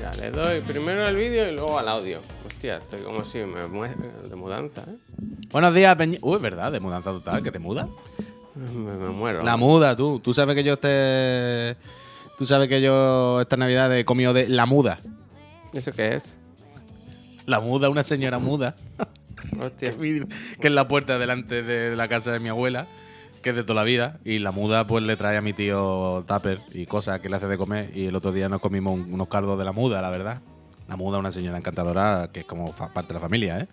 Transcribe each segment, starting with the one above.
Ya, le doy primero al vídeo y luego al audio. Hostia, estoy como si me muero de mudanza, ¿eh? Buenos días, Peñi. Uy, verdad, de mudanza total, que te muda. Me, me muero. La muda, tú. Tú sabes que yo este. Tú sabes que yo esta Navidad he comido de la muda. ¿Eso qué es? La muda, una señora muda. Hostia. que es la puerta delante de la casa de mi abuela, que es de toda la vida. Y la muda, pues le trae a mi tío tupper y cosas que le hace de comer. Y el otro día nos comimos un- unos cardos de la muda, la verdad. La muda, una señora encantadora que es como parte de la familia, ¿eh?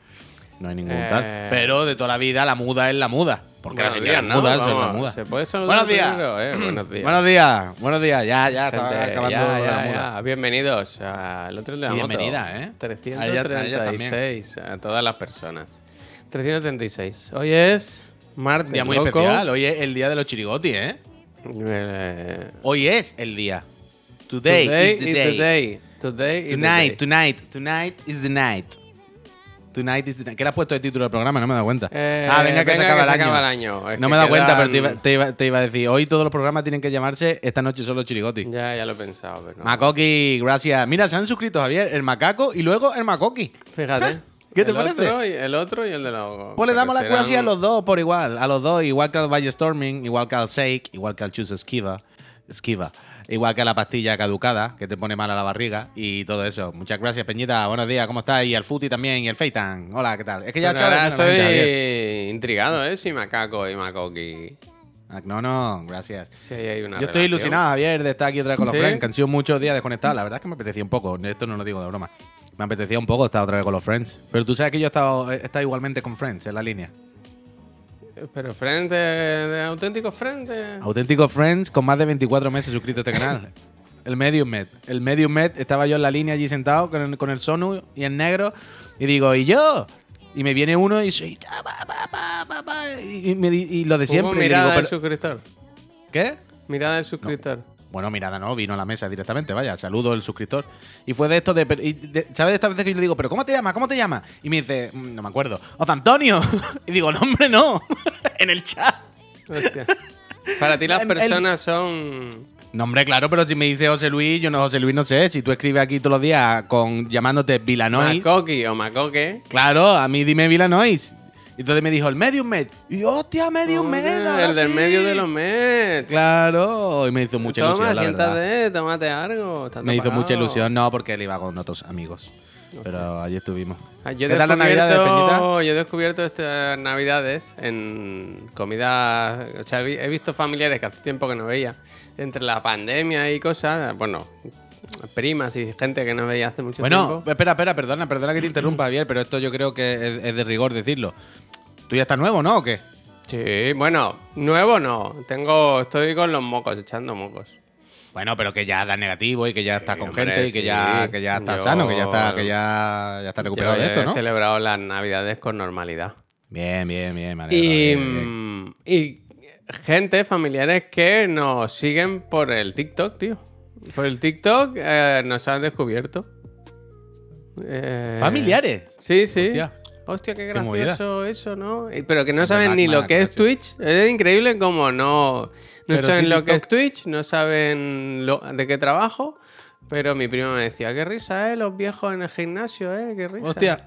No hay ningún Eh. tal. Pero de toda la vida, la muda es la muda. Porque Buenos la señora días, es ¿no? muda, eso es la Vamos, muda. ¿Se puede saludar Buenos días. primero, eh? Buenos días. Buenos días, buenos días. Ya, ya, Gente, estaba acabando ya, de la ya, muda. ya. Bienvenidos al otro de la Y moto. bienvenida, ¿eh? A ella- a ella. 336 a, todas las personas. 336. Hoy es martes. Un día muy loco. especial. Hoy es el día de los chirigotis, ¿eh? Eh, Hoy es el día. Today, today is the is day. the day. Today is the Tonight, day. tonight, tonight is the night. Tonight is the night. ¿Qué le has puesto de título del programa? No me he dado cuenta. Eh, ah, venga, que se acaba el año. acaba el año. No que me he dado cuenta, pero te iba, te, iba, te iba a decir, hoy todos los programas tienen que llamarse Esta noche solo chirigoti. Ya, ya lo he pensado, pero no. Macoqui, gracias. Mira, se han suscrito Javier, el macaco y luego el Macoqui. Fíjate. ¿Qué te el parece? Otro y, el otro y el de los. Pues le damos serán- gracias a los dos por igual. A los dos, igual que al Valle Storming, igual que al Shake, igual que al Choose Esquiva. Esquiva. Igual que a la pastilla caducada, que te pone mal a la barriga y todo eso. Muchas gracias, Peñita. Buenos días, ¿cómo estás? Y al Futi también, y el Feitan. Hola, ¿qué tal? Es que ya ahora la Javier. estoy intrigado, ¿eh? Si Macaco y Macoqui. Ah, No, no, gracias. Hay una Yo estoy relación. ilusionado, Javier, de estar aquí otra vez con los ¿Sí? friends, que han sido muchos días desconectados. La verdad es que me apetecía un poco. Esto no lo digo de broma. Me apetecía un poco estar otra vez con los friends. Pero tú sabes que yo he estado, he estado igualmente con friends en la línea. Pero frente de auténticos frentes. Auténticos Friends con más de 24 meses suscrito a este canal. El Medium Med. El Medium Med, estaba yo en la línea allí sentado con el, con el Sonu y el negro. Y digo, ¿y yo? Y me viene uno y soy. Y, me di- y lo de Hubo siempre. y mirada digo, del "Pero- suscriptor. ¿Qué? Mirada del suscriptor. Bueno, mirada no, vino a la mesa directamente, vaya, saludo el suscriptor. Y fue de esto de, ¿sabes de estas veces que yo le digo, pero ¿cómo te llamas? ¿Cómo te llamas? Y me dice, "Mm, no me acuerdo, ¡Oz Antonio! y digo, no, hombre, no, en el chat. Hostia. Para ti las personas son. No, hombre, claro, pero si me dice José Luis, yo no José Luis no sé. Si tú escribes aquí todos los días con llamándote Vilanois, Macoqui o Macoque. claro, a mí dime Vilanois. Y entonces me dijo el Medium Med. Y yo, hostia, Medium Med. El del sí". medio de los Mets. Claro, y me hizo mucha Toma, ilusión, verdad. siéntate, tómate algo. Me hizo mucha ilusión, no, porque él iba con otros amigos. Pero allí estuvimos. Ah, yo he ¿Qué tal la Navidad de descubierto- Peñita? Yo he descubierto estas navidades en comida. O sea, he visto familiares que hace tiempo que no veía. Entre la pandemia y cosas. Bueno, primas y gente que no veía hace mucho Bueno, tiempo. espera, espera, perdona, perdona que te interrumpa, Javier, pero esto yo creo que es, es de rigor decirlo. ¿Tú ya estás nuevo, no? ¿O qué? Sí, bueno, nuevo no. Tengo, estoy con los mocos, echando mocos. Bueno, pero que ya da negativo y que ya estás con hombre, gente y que sí. ya, que ya está Yo- sano, que ya está, que ya, ya está recuperado Yo de esto, he ¿no? celebrado las navidades con normalidad. Bien, bien, bien, me alegro, Y, bien, bien. y gente, familiares que nos siguen por el TikTok, tío. Por el TikTok eh, nos han descubierto. Eh, ¿Familiares? Sí, sí. Hostia. Hostia, qué gracioso eso, ¿no? Y- Pero que no saben ni lo que es. Twitch. Es increíble como no, no Pero saben sí lo que es. Twitch, no saben lo- de qué trabajo. Pero mi primo me decía, qué risa, ¿eh? Los viejos en el gimnasio, ¿eh? Qué risa. Hostia.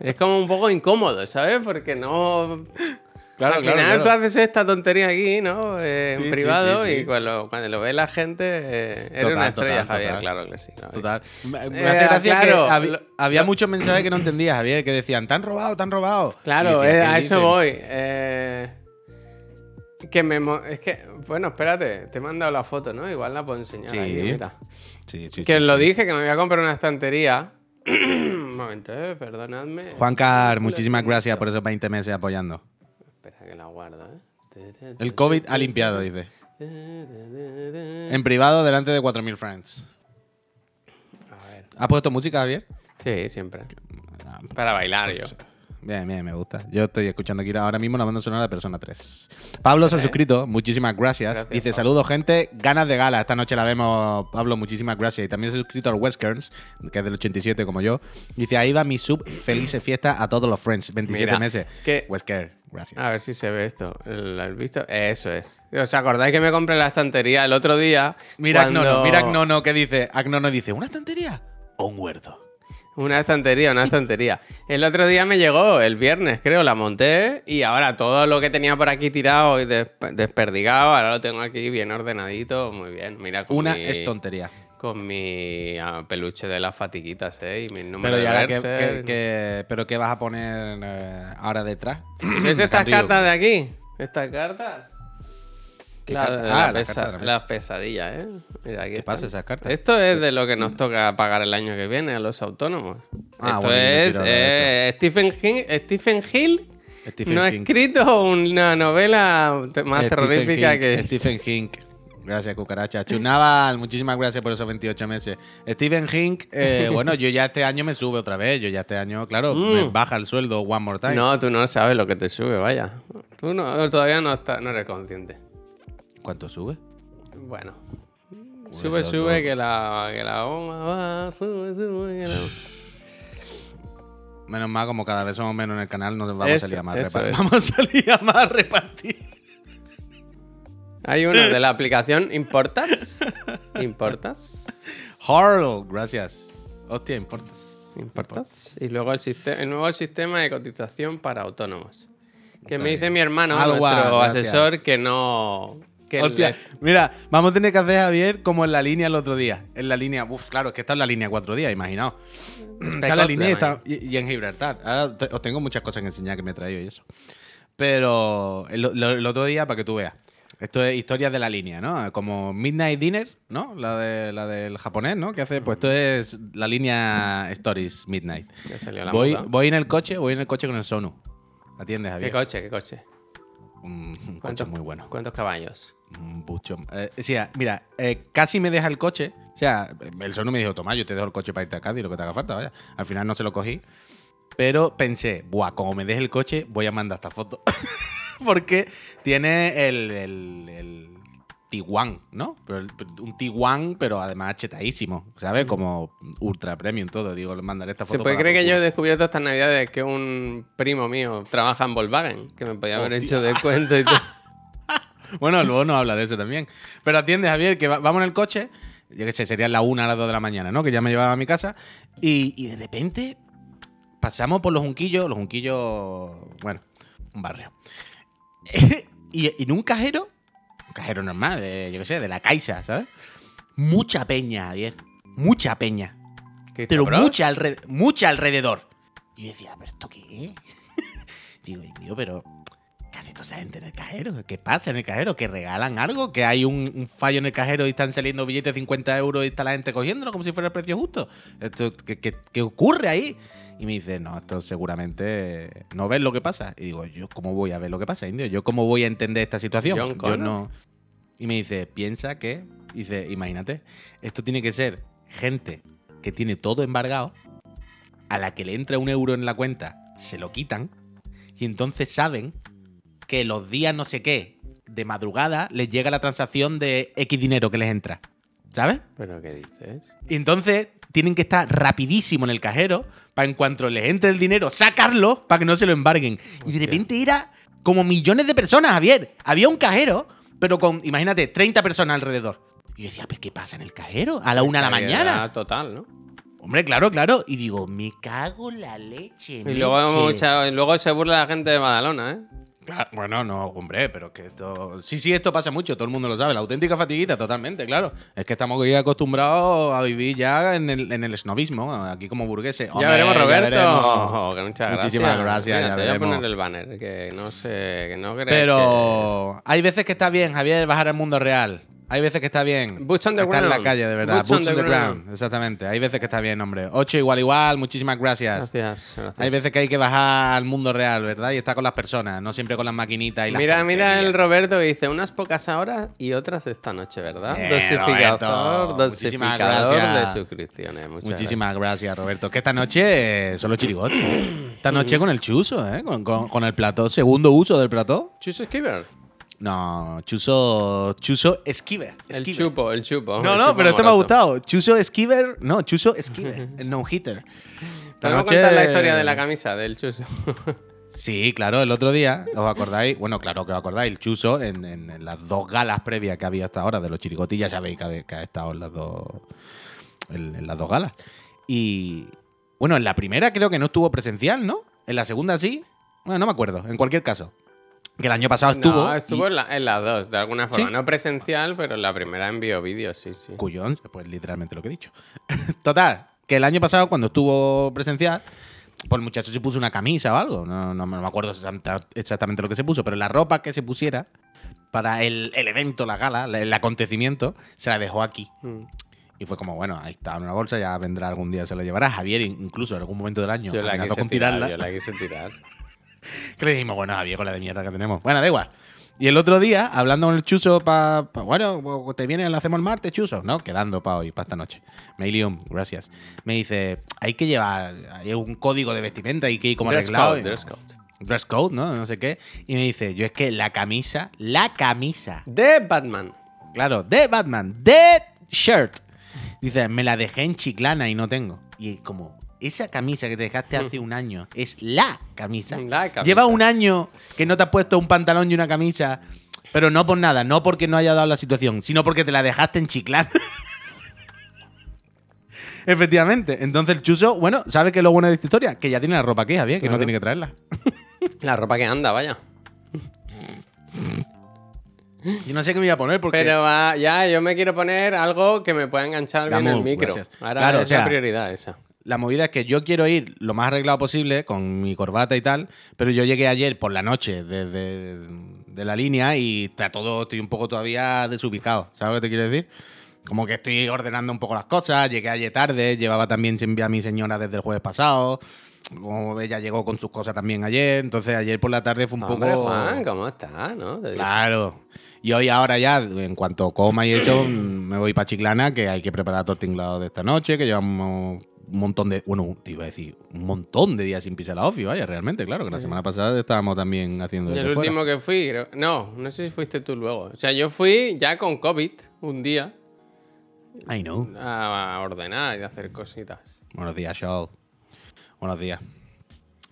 Es como un poco incómodo, ¿sabes? Porque no... Claro, Al claro, final claro. tú haces esta tontería aquí, ¿no? Eh, Sí, en privado sí, sí. y cuando, cuando lo ve la gente, eh, eres Total, una estrella, total, Javier, total. claro que sí. claro. Total. Me, Eh, hace gracia que habi- lo- había muchos mensajes que no entendía, Javier, que decían, te han robado, te han robado. Claro, decía, eh, ¿qué a eso dicen? voy. Eh, que me... Es que, bueno, espérate, te he mandado la foto, ¿no? Igual la puedo enseñar Sí. aquí, mira. Sí, sí, que sí, lo dije, que me voy a comprar una estantería. Un momento, eh, perdonadme. Juan Car, muchísimas gracias por esos 20 meses apoyando. Espera que la guardo, ¿eh? El COVID ha limpiado, dice. En... Privado, delante de 4.000 friends. A ver. ¿Has puesto música, Javier? Sí, siempre. Para bailar yo. Bien, bien, me gusta. Yo estoy escuchando aquí ahora mismo la banda sonora de Persona 3. Pablo se ha suscrito, muchísimas gracias. Gracias, Dice, saludos gente, ganas de gala. Esta noche la vemos, Pablo, muchísimas gracias. Y también se ha suscrito al Westerns, que es del 87 como yo. Dice, ahí va mi sub, felices fiesta a todos los friends. 27 Mira, meses. que- Wesker, gracias. A ver si se ve esto. ¿El, el visto? Eso es. ¿Os acordáis que me compré la estantería el otro día? Mira cuando- Agnono, mira Agnono que dice, Agnono dice, ¿una estantería o un huerto? Una estantería, una estantería. El otro día me llegó, el viernes creo, la monté y ahora todo lo que tenía por aquí tirado y des- desperdigado, ahora lo tengo aquí bien ordenadito, muy bien. Mira, con Una mi, es tontería. con mi ah, peluche de las fatiguitas, ¿eh? Y mis números Pero, ¿y de ahora qué, Berserk. qué- qué- ¿pero qué vas a poner eh, ahora detrás? ¿Ves estas cartas de aquí? ¿Estas cartas? ¿Qué La- Ah, la las pesa- de las pesadillas, ¿eh? Mira, aquí ¿Qué pasa esas cartas? Esto es de lo que nos toca pagar el año que viene a los autónomos. Ah, Esto bueno, me es eh, Stephen, Hill, Stephen Hill Stephen no ha King. escrito una novela más Stephen terrorífica King, que... Stephen Hink. Gracias, cucaracha. Chunaval, muchísimas gracias por esos 28 meses. Stephen Hink, eh, bueno, yo ya este año me sube otra vez. Yo ya este año, claro, me Mm. baja el sueldo one more time. No, tú no sabes lo que te sube, vaya. Tú no, todavía no, estás, no eres consciente. ¿Cuánto sube? Bueno. Sube, sube, que la, que la goma va, sube, sube, que la... Menos mal, como cada vez somos menos en el canal, nos vamos Eso, a salir a más repartir. Vamos a salir a más repartir. Hay uno de la aplicación Importas. Importas. Harl, gracias. Hostia, importas. Importas. Y luego el, el nuevo sistema de cotización para autónomos. Que me dice mi hermano, Algua, nuestro gracias. asesor, que no. Que Hostia, le- mira, vamos a tener que hacer, Javier, como en la línea el otro día. En la línea, uff, claro, es que está en la línea cuatro días, imaginaos. Está en la línea está- y- y en Gibraltar. Ahora te- os tengo muchas cosas que enseñar que me he traído y eso. Pero el, lo- el otro día, para que tú veas. Esto es historias de la línea, ¿no? Como Midnight Dinner, ¿no? La, de, la del japonés, ¿no? Que hace, pues esto es la línea Stories Midnight. Ya salió la Voy, moda. voy en el coche, voy en el coche con el Sonu. ¿Atiendes, ¿Qué Javier? coche? ¿Qué coche? Un, un coche ¿Cuántos- muy bueno. ¿Cuántos caballos? Un bucho. Eh, o sea, mira, eh, casi me deja el coche. O sea, el Sonu me dijo, toma, yo te dejo el coche para irte a Cádiz, lo que te haga falta, vaya. Al final no se lo cogí. Pero pensé, buah, como me deje el coche, voy a mandar esta foto. Porque tiene el, el, el Tiguan, ¿no? Pero un Tiguan, pero además chetadísimo, ¿sabes? Como ultra premium todo. Digo, le mandaré esta foto. ¿Se puede creer que yo he descubierto estas navidades que un primo mío trabaja en Volkswagen? Que me podía haber Hostia. hecho descuento y todo. Bueno, luego nos habla de eso también. Pero atiende, Javier, que va- vamos en el coche. Yo qué sé, sería la una a las dos de la mañana, ¿no? Que ya me llevaba a mi casa. Y, y de repente pasamos por los junquillos. Los junquillos, bueno, un barrio. y, y en un cajero, un cajero normal, de, yo qué sé, de la Caixa, ¿sabes? Mucha peña, Javier. Mucha peña. ¿Qué Pero mucha, alre- mucha alrededor. Y yo decía, ¿pero esto qué es? Digo, tío, pero ¿qué hace toda esa gente en el cajero? ¿Qué pasa en el cajero? ¿Que regalan algo? ¿Que hay un, un fallo en el cajero y están saliendo billetes de 50 euros y está la gente cogiéndolo como si fuera el precio justo? Esto, ¿qué, qué- qué ocurre ahí? Y me dice, no, esto seguramente no ves lo que pasa. Y digo, ¿yo cómo voy a ver lo que pasa, indio? ¿Yo cómo voy a entender esta situación? John Yo no... Y me dice, piensa que, dice, imagínate, esto tiene que ser gente que tiene todo embargado, a la que le entra un euro en la cuenta, se lo quitan, y entonces saben que los días no sé qué, de madrugada, les llega la transacción de X dinero que les entra. ¿Sabes? ¿Pero qué dices? Y entonces tienen que estar rapidísimo en el cajero para en cuanto les entre el dinero, sacarlo para que no se lo embarguen. Y de repente era como millones de personas, Javier. Había un cajero, pero con, imagínate, 30 personas alrededor. Y yo decía, ¿pero qué pasa en el cajero? A la una de la mañana. Total, ¿no? Hombre, claro, claro. Y digo, me cago en la leche. Y luego, mucha- y luego se burla la gente de Badalona, ¿eh? Claro, bueno, no, hombre, pero es que esto. Sí, sí, esto pasa mucho, todo el mundo lo sabe. La auténtica fatiguita, totalmente, claro. Es que estamos acostumbrados a vivir ya en el, en el snobismo, aquí como burgueses. ya veremos, Roberto. veremos. Oh, que muchas Muchísimas gracias. gracias, Mira, ya te voy a poner el banner, que no sé, que no crees Pero hay veces que está bien, Javier, bajar al mundo real. Hay veces que está bien. Boots on the estar en la calle, de verdad. Boots on the ground. Exactamente. Hay veces que está bien, hombre. 8 igual, igual. Muchísimas gracias. Gracias, gracias. Hay veces que hay que bajar al mundo real, ¿verdad? Y estar con las personas, no siempre con las maquinitas y las Mira, mira el. Roberto que dice unas pocas horas y otras esta noche, ¿verdad? Bien, dosificador, Roberto. Muchísimas dosificador de suscripciones. Muchas Muchísimas gracias, Roberto. Que esta noche son los chirigotes. Esta noche con el chuso, ¿eh? Con, con- con el plató. Segundo uso del plató. Chus Skiver. No, chuso. Chuso Esquiver. El chupo, el chupo. No, el no, chupo pero este me ha gustado. Chuso Esquiver. No, Chuso Esquiver. el no-hitter. Esta Te voy a noche- contar la historia de la camisa del chuso. Sí, claro, el otro día, ¿os acordáis? Bueno, claro que os acordáis, el Chuso en, en- en las dos galas previas que había hasta ahora de los chirigotis, ya sabéis que ha, que ha estado en las dos en, en las dos galas. Y bueno, en la primera creo que no estuvo presencial, ¿no? En la segunda sí. Bueno, no me acuerdo, en cualquier caso. Que el año pasado estuvo. No, estuvo y- en, la- en las dos, de alguna forma. ¿Sí? No presencial, pero en la primera envió vídeos, sí, sí. Cuyón, pues literalmente lo que he dicho. Total, que el año pasado cuando estuvo presencial, pues el muchacho se puso una camisa o algo. No, no me acuerdo exacta- exactamente lo que se puso, pero la ropa que se pusiera para el, el evento, la gala, la- el acontecimiento, se la dejó aquí. Mm. Y fue como, bueno, ahí está en una bolsa, ya vendrá algún día, se la llevará. Javier, incluso en algún momento del año, Yo la amenazó quise con tirar, tirarla. yo la quise tirar. Que le dijimos, bueno, Javier, con la de mierda que tenemos. Bueno, da igual. Y el otro día, hablando con el Chuso para. bueno, pues, te viene, lo hacemos el martes, Chuso. No, quedando para hoy, para esta noche. Mailium, gracias. Me dice, hay que llevar. Hay un código de vestimenta, hay que ir como Dress arreglado. code, dress code. Dress code, ¿no? No sé qué. Y me dice, yo es que la camisa, la camisa, De Batman. claro, de Batman, de shirt. Dice, me la dejé en Chiclana y no tengo. Y como, esa camisa que te dejaste hace un año es la camisa. La camisa. Lleva un año que no te has puesto un pantalón y una camisa, pero no por nada, no porque no haya dado la situación, sino porque te la dejaste en. Efectivamente. Entonces el chuso, bueno, ¿sabe qué es lo bueno de esta historia? Que ya tiene la ropa aquí, Javier, que no tiene que traerla. La ropa que anda, vaya. Yo no sé qué me voy a poner porque. Pero va, ya, yo me quiero poner algo que me pueda enganchar bien Damu, el micro. gracias. Ahora Claro, es o sea, la prioridad esa. La movida es que yo quiero ir lo más arreglado posible con mi corbata y tal, pero yo llegué ayer por la noche desde de la línea y está todo, estoy un poco todavía desubicado, ¿sabes lo que te quiero decir? Como que estoy ordenando un poco las cosas, llegué ayer tarde, llevaba también sin ver a mi señora desde el jueves pasado, como ella llegó con sus cosas también ayer, entonces ayer por la tarde fue un Hombre, poco... Juan, ¿cómo estás? ¿no? Claro. Y hoy ahora ya, en cuanto coma y eso, me voy para Chiclana, que hay que preparar todo el tinglado de esta noche, que llevamos un montón de... Bueno, te iba a decir, un montón de días sin pisar la ofi, vaya, realmente, claro, que la semana pasada estábamos también haciendo... El fuera. último que fui, creo- no, no sé si fuiste tú luego. O sea, yo fui ya con COVID un día I know. a ordenar y a hacer cositas. Buenos días, Shaw. Buenos días.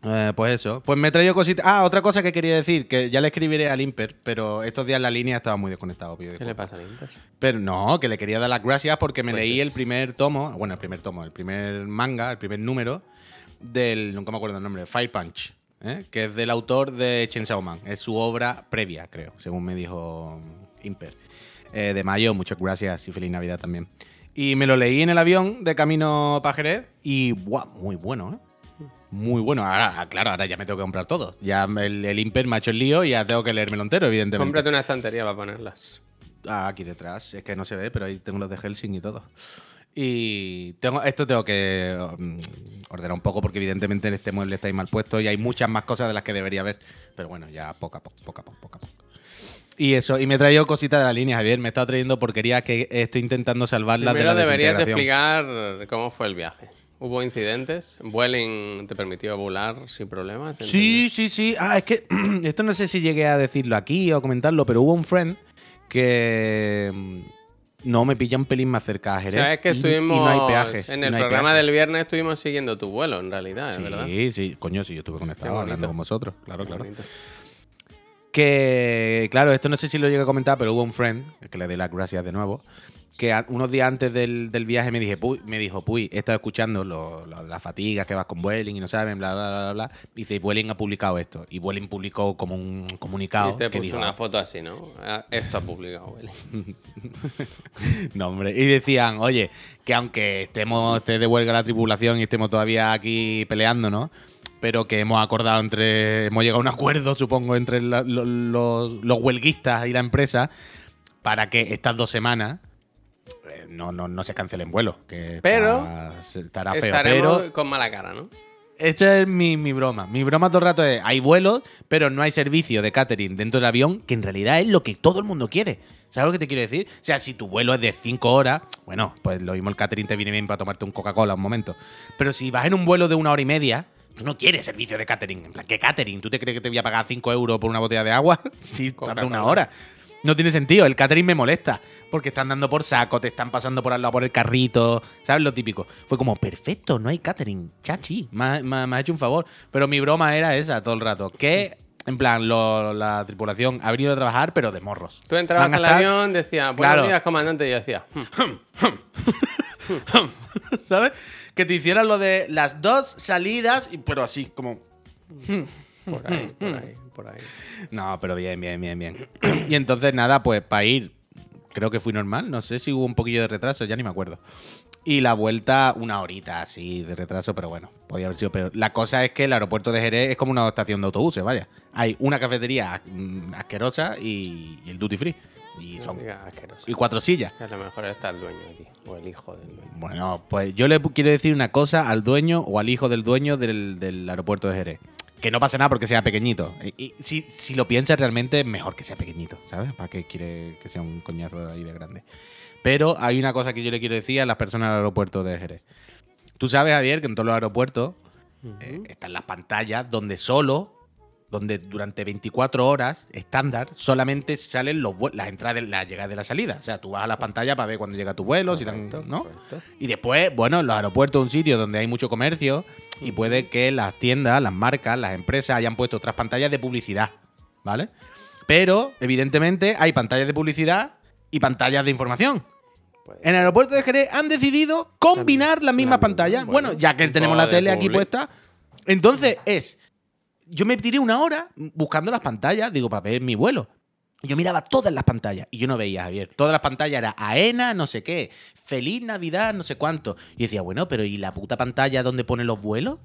Eh, pues eso. Pues me he traído cositas. Ah, otra cosa que quería decir, que ya le escribiré al Imper, pero estos días la línea estaba muy desconectado. ¿Qué le pasa al Inter? Pero no, que le quería dar las gracias porque me Pues leí es- el primer tomo, bueno, el primer tomo, el primer manga, el primer número del, nunca me acuerdo el nombre, Fire Punch, ¿eh? que es del autor de Chainsaw Man. Es su obra previa, creo, según me dijo Imper. Eh, de mayo, muchas gracias y feliz Navidad también. Y me lo leí en el avión de camino para Jerez y, ¡buah! Muy bueno, ¿eh? Muy bueno. Ahora, claro, ahora ya me tengo que comprar todo. Ya el, el Imper me ha hecho el lío y ya tengo que leérmelo entero, evidentemente. Cómprate una estantería para ponerlas. Ah, aquí detrás. Es que no se ve, pero ahí tengo los de Helsing y todo. Y tengo, esto tengo que mm, ordenar un poco porque evidentemente en este mueble estáis mal puesto y hay muchas más cosas de las que debería haber. Pero bueno, ya poco a poco, poco a poco, poco a poco. Y eso, y me he traído cositas de la línea, Javier. Me he estado trayendo porquerías que estoy intentando salvarlas de Primero la deberías de explicar cómo fue el viaje. ¿Hubo incidentes? ¿Vueling te permitió volar sin problemas? Sí, sí, sí. Ah, es que esto no sé si llegué a decirlo aquí o comentarlo, pero hubo un friend que mm, no me pilla un pelín más cerca a Jerez. Sabes que y- y estuvimos no hay peajes. en el no programa peajes. del viernes estuvimos siguiendo tu vuelo, en realidad, Sí, ¿verdad? sí, coño, sí, yo estuve conectado hablando con vosotros. Claro, Qué claro. bonito. Que, claro, esto no sé si lo llegué a comentar, pero hubo un friend, que le doy las gracias de nuevo, que a- unos días antes del, del viaje me, dije, "Puy", me dijo, Puy, he estado escuchando lo- lo- las fatigas que vas con Vueling y no saben, bla, bla, bla, bla. Y dice, Vueling ha publicado esto. Y Vueling publicó como un comunicado. Y te que puso dijo, una foto así, ¿no? Ah, Esto ha publicado, Willy. No, hombre. Y decían, oye, que aunque estemos, esté de huelga la tripulación y estemos todavía aquí peleando, ¿no? Pero que hemos acordado entre. Hemos llegado a un acuerdo, supongo, entre la- lo- los, los huelguistas y la empresa para que estas dos semanas no, no, no se cancelen vuelos. Que Pero está- estará feo. Pero con mala cara, ¿no? esta es mi, mi broma. Mi broma todo el rato es, hay vuelos, pero no hay servicio de catering dentro del avión, que en realidad es lo que todo el mundo quiere. ¿Sabes lo que te quiero decir? O sea, si tu vuelo es de 5 horas, bueno, pues lo mismo el catering te viene bien para tomarte un Coca-Cola un momento. Pero si vas en un vuelo de una hora y media, tú no quieres servicio de catering. En plan, ¿qué catering? ¿Tú te crees que te voy a pagar 5 euros por una botella de agua? Sí, tarda una hora. No tiene sentido. El catering me molesta. Porque están dando por saco, te están pasando por al lado por el carrito. ¿Sabes lo típico? Fue como, perfecto, no hay catering. Chachi, me ha, me ha- hecho un favor. Pero mi broma era esa todo el rato. Que, en plan, lo- la tripulación ha venido a trabajar, pero de morros. Tú entrabas al estar- avión, decías, buenos Claro. días, comandante, y yo decía. ¿Sabes? Que te hicieran lo de las dos salidas, pero así, como. Por ahí, por ahí, por ahí. No, pero bien, bien, bien, bien. y entonces, nada, pues para ir, creo que fui normal. No sé si hubo un poquillo de retraso, ya ni me acuerdo. Y la vuelta, una horita así de retraso, pero bueno, podía haber sido peor. La cosa es que el aeropuerto de Jerez es como una estación de autobuses, vaya. Hay una cafetería mm, asquerosa y, y el duty free. Y, son, y cuatro sillas. A lo mejor está el dueño aquí, o el hijo del dueño. Bueno, pues yo le quiero decir una cosa al dueño o al hijo del dueño del, del aeropuerto de Jerez. Que no pasa nada porque sea pequeñito. Y, y si, si lo piensas realmente, mejor que sea pequeñito, ¿sabes? ¿Para qué quiere que sea un coñazo ahí de grande? Pero hay una cosa que yo le quiero decir a las personas del aeropuerto de Jerez. Tú sabes, Javier, que en todos los aeropuertos eh, están las pantallas donde solo, donde durante 24 horas estándar, solamente salen los las entradas, las llegadas de la salida. O sea, tú vas a la pantalla para ver cuándo llega tu vuelo, si dan- ¿no? correcto. Y después, bueno, en los aeropuertos es un sitio donde hay mucho comercio y puede que las tiendas, las marcas, las empresas hayan puesto otras pantallas de publicidad, ¿vale? Pero, evidentemente, hay pantallas de publicidad y pantallas de información. Puede En el aeropuerto de Jerez han decidido combinar las mismas la- pantallas. Bueno, bueno, ya que tenemos la tele aquí puesta. Entonces es. Yo me tiré una hora buscando las pantallas, digo, para ver mi vuelo. Yo miraba todas las pantallas y yo no veía, Javier. Todas las pantallas era AENA, no sé qué, Feliz Navidad, no sé cuánto. Y decía, bueno, pero ¿y la puta pantalla donde pone los vuelos?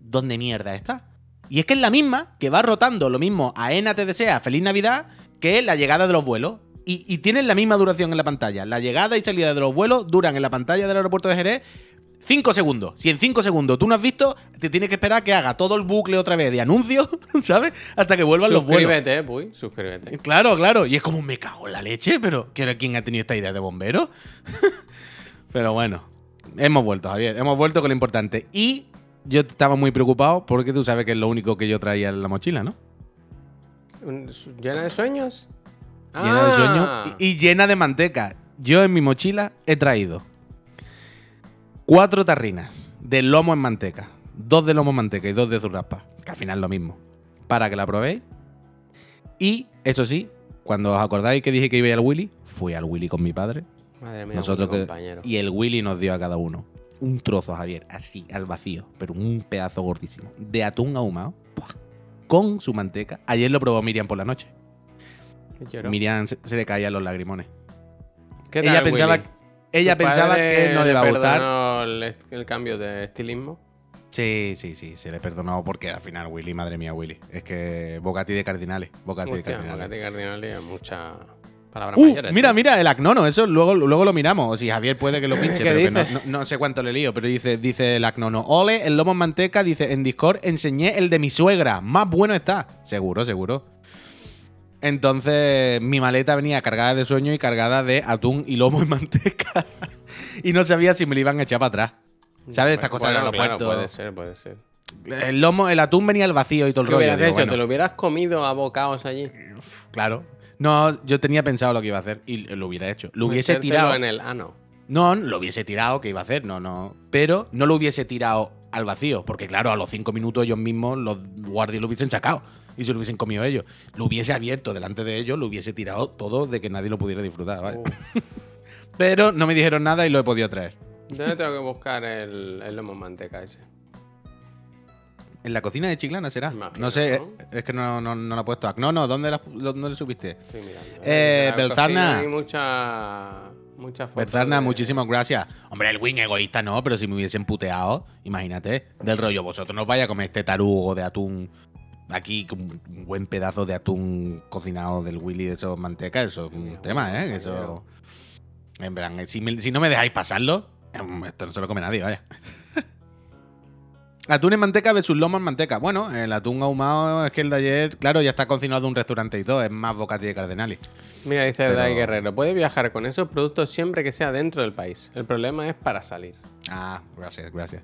¿Dónde mierda está? Y es que es la misma, que va rotando lo mismo AENA te desea Feliz Navidad que la llegada de los vuelos. Y, y tienen la misma duración en la pantalla. La llegada y salida de los vuelos duran en la pantalla del aeropuerto de Jerez 5 segundos. Si en 5 segundos tú no has visto, te tienes que esperar que haga todo el bucle otra vez de anuncios, ¿sabes? Hasta que vuelvan los vuelos. Suscríbete, Puy, suscríbete. Claro, claro. Y es como me cago en la leche, pero ¿quién quién ha tenido esta idea de bombero? pero bueno, hemos vuelto, Javier. Hemos vuelto con lo importante. Y yo estaba muy preocupado porque tú sabes que es lo único que yo traía en la mochila, ¿no? ¿Llena de sueños? Llena de Ah. sueño y, y llena de manteca. Yo en mi mochila he traído cuatro tarrinas de lomo en manteca. Dos de lomo en manteca y dos de zurraspa. Que al final es lo mismo. Para que la probéis. Y, eso sí, cuando os acordáis que dije que iba al Willy, fui al Willy con mi padre. Madre mía, Nosotros que- compañero. Y el Willy nos dio a cada uno un trozo, Javier, así, al vacío, pero un pedazo gordísimo, de atún ahumado, con su manteca. Ayer lo probó Miriam por la noche. Lloró. Miriam se, se le caían los lagrimones. ¿Qué ella pensaba, Willy? ella ¿Tu pensaba que no le iba a gustar. El, el cambio de estilismo. Sí, sí, sí, se le perdonó porque al final Willy, madre mía, Willy. Es que Bocati de cardinales. Bocati de cardinales. Bocati Cardinali es mucha palabra Uh, mayores. mira, mira, el acnono, eso luego, luego lo miramos. O si Javier puede que lo pinche, ¿Qué pero que no- no sé cuánto le lío, pero dice, dice el acnono. Ole, el lomo en manteca, dice, en Discord enseñé el de mi suegra. Más bueno está. Seguro, seguro. Entonces, mi maleta venía cargada de sueño y cargada de atún y lomo en manteca. y no sabía si me lo iban a echar para atrás. ¿Sabes? Estas cosas Bueno, claro, aeropuerto. puede ser, puede ser. El lomo, el atún venía al vacío y todo el ¿Qué rollo. hubieras Digo, hecho? bueno, ¿Te lo hubieras comido a bocados allí? Claro. No, yo tenía pensado lo que iba a hacer y lo hubiera hecho. Lo hubiese Metértelo tirado. en el ano. No, lo hubiese tirado, que iba a hacer? No, no. Pero no lo hubiese tirado al vacío, porque claro, a los cinco minutos ellos mismos, los guardias lo hubiesen sacado y se lo hubiesen comido ellos. Lo hubiese abierto delante de ellos, lo hubiese tirado todo de que nadie lo pudiera disfrutar. ¿vale? Pero no me dijeron nada y lo he podido traer. ¿Dónde tengo que buscar el, el lomo manteca ese? En la cocina de Chiclana será. Imagino, no sé, ¿no? es que no, no, no lo he puesto. No, no, ¿dónde, la- lo- dónde lo subiste? Estoy mirando. Eh, La Belzarna. Hay mucha, mucha de- muchísimas gracias. Hombre, el wing egoísta no, pero si me hubiesen puteado, imagínate, del rollo, vosotros no os vais a comer este tarugo de atún aquí un buen pedazo de atún cocinado del Willy de esos manteca, eso es un tema, ¿eh? Eso. En si, me- si no me dejáis pasarlo, em, esto no se lo come nadie, vaya. Atún en manteca versus lomo en manteca. Bueno, el atún ahumado es que el de ayer, claro, ya está cocinado de un restaurante y todo, es más bocati de cardenali. Mira, dice Pero- Dai Guerrero, puede viajar con esos productos siempre que sea dentro del país. El problema es para salir. Ah, gracias, gracias.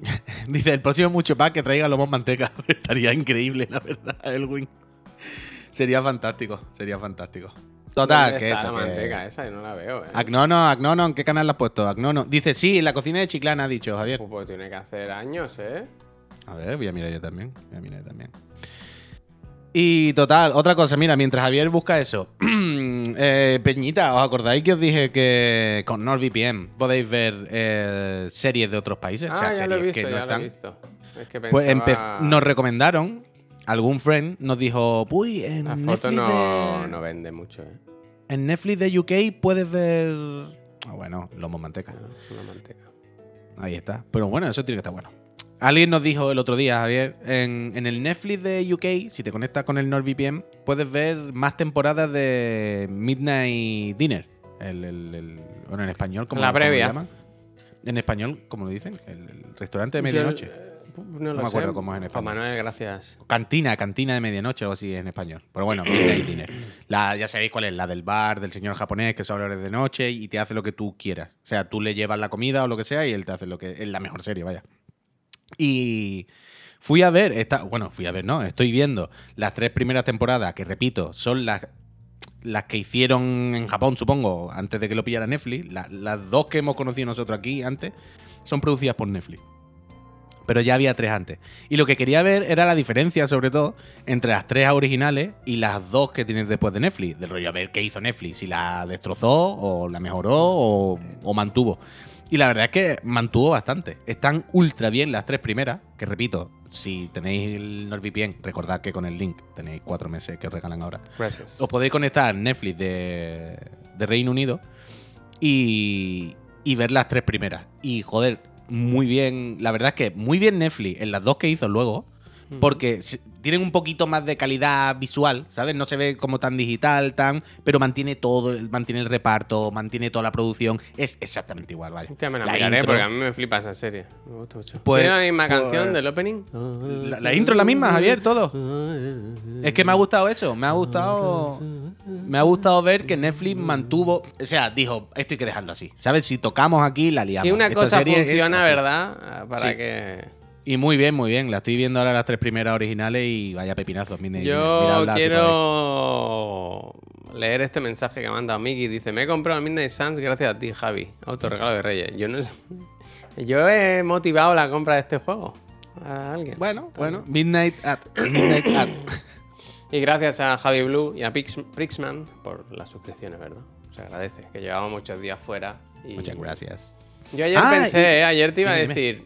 Dice, el próximo mucho pack que traiga lomo en manteca. Estaría increíble, la verdad, Elwin. Sería fantástico, sería fantástico. Total, ¿Dónde que está eso. la que- manteca esa? Yo no la veo, eh. Agnono, Agnono, ¿en qué canal la has puesto? Agnono. Dice, sí, en la cocina de Chiclana, ha dicho Javier. Pues tiene que hacer años, ¿eh? A ver, voy a mirar yo también. Voy a mirar yo también. Y total, otra cosa, mira, mientras Javier busca eso. eh, Peñita, ¿os acordáis que os dije que con NordVPN podéis ver eh, series de otros países? Ah, O sea, ya lo he series visto, que no ya lo he visto. Es que Pues pensaba... nos recomendaron, algún friend nos dijo, uy, en La foto Netflix, no, de, no vende mucho, ¿eh? en Netflix de UK puedes ver... Ah, bueno, lomo manteca. Una manteca. Ahí está. Pero bueno, eso tiene que estar bueno. Alguien nos dijo el otro día, Javier, en, en el Netflix de UK, si te conectas con el NordVPN, puedes ver más temporadas de Midnight Dinner. El, el- el- bueno, en español, como La previa. lo llaman? En español, como lo dicen, el, restaurante de medianoche. No, lo me acuerdo sé. cómo es en Juan español. Manuel, gracias. Cantina, cantina de medianoche o así en español. Pero bueno, Midnight Dinner. La, ya sabéis cuál es, la del bar, del señor japonés que solo horas de noche y te hace lo que tú quieras. O sea, tú le llevas la comida o lo que sea y él te hace lo que es la mejor serie, vaya. Y fui a ver, esta, bueno, fui a ver, no, estoy viendo las tres primeras temporadas, que repito, son las, las que hicieron en Japón, supongo, antes de que lo pillara Netflix. La- las dos que hemos conocido nosotros aquí antes son producidas por Netflix. Pero ya había tres antes. Y lo que quería ver era la diferencia, sobre todo, entre las tres originales y las dos que tienes después de Netflix. Del rollo a ver qué hizo Netflix, si la destrozó o la mejoró o, o mantuvo. Y la verdad es que mantuvo bastante. Están ultra bien las tres primeras, que repito, si tenéis el NordVPN, recordad que con el link tenéis cuatro meses que os regalan ahora. Gracias. Os podéis conectar a Netflix de, de Reino Unido y, y ver las tres primeras. Y joder, muy bien. La verdad es que muy bien Netflix en las dos que hizo luego. Porque tienen un poquito más de calidad visual, ¿sabes? No se ve como tan digital, tan. Pero mantiene todo, mantiene el reparto, mantiene toda la producción. Es exactamente igual, vaya. Hostia, me la, La miraré intro- porque a mí me flipa esa serie. Me gusta mucho. Pues- ¿Tiene la misma pues- canción del opening? La, la intro es la misma, Javier, todo. Es que me ha gustado eso, me ha gustado. Me ha gustado ver que Netflix mantuvo. O sea, dijo, esto hay que dejarlo así. ¿Sabes? Si tocamos aquí, la liamos. Si una Esta cosa funciona. ¿verdad? Para Sí. que... Y muy bien, muy bien. La estoy viendo ahora las tres primeras originales y vaya pepinazos. Mire, Yo si quiero leer este mensaje que manda Miki. Dice, me he comprado el Midnight Suns gracias a ti, Javi. Autorregalo de Reyes. Yo no... Yo he motivado la compra de este juego a alguien. Bueno, bueno. Midnight at. Midnight at. Y gracias a Javi Blue y a Pix- Prixman por las suscripciones, ¿verdad? Se agradece, que llevamos muchos días fuera. Y... Muchas gracias. Yo ayer Ah, pensé, y- ¿eh? ayer te iba a decir,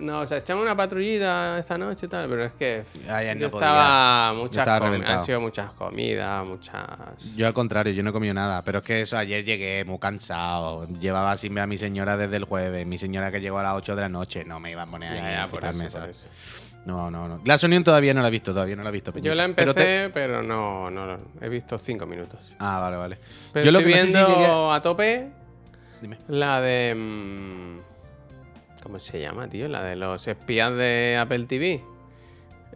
no, o sea, echamos una patrullita esta noche y tal, pero es que Ayer yo no estaba, Yo muchas estaba comi- reventado. han sido muchas comidas, muchas... Yo al contrario, yo no he comido nada, pero es que eso ayer llegué muy cansado. Llevaba sin ver a mi señora desde el jueves, mi señora que llegó a las 8 de la noche, no me iba a poner ahí Ya, ya, a por eso, por eso. No, no, no. Glass Onion todavía no la he visto, todavía no la he visto. Yo la empecé, Pero pero, te- no, no, he visto cinco minutos. Ah, vale, vale. Pero yo lo estoy que no sé si viendo llegué- a tope Dime. la de... mm, ¿Cómo se llama, tío? La de los espías de Apple TV.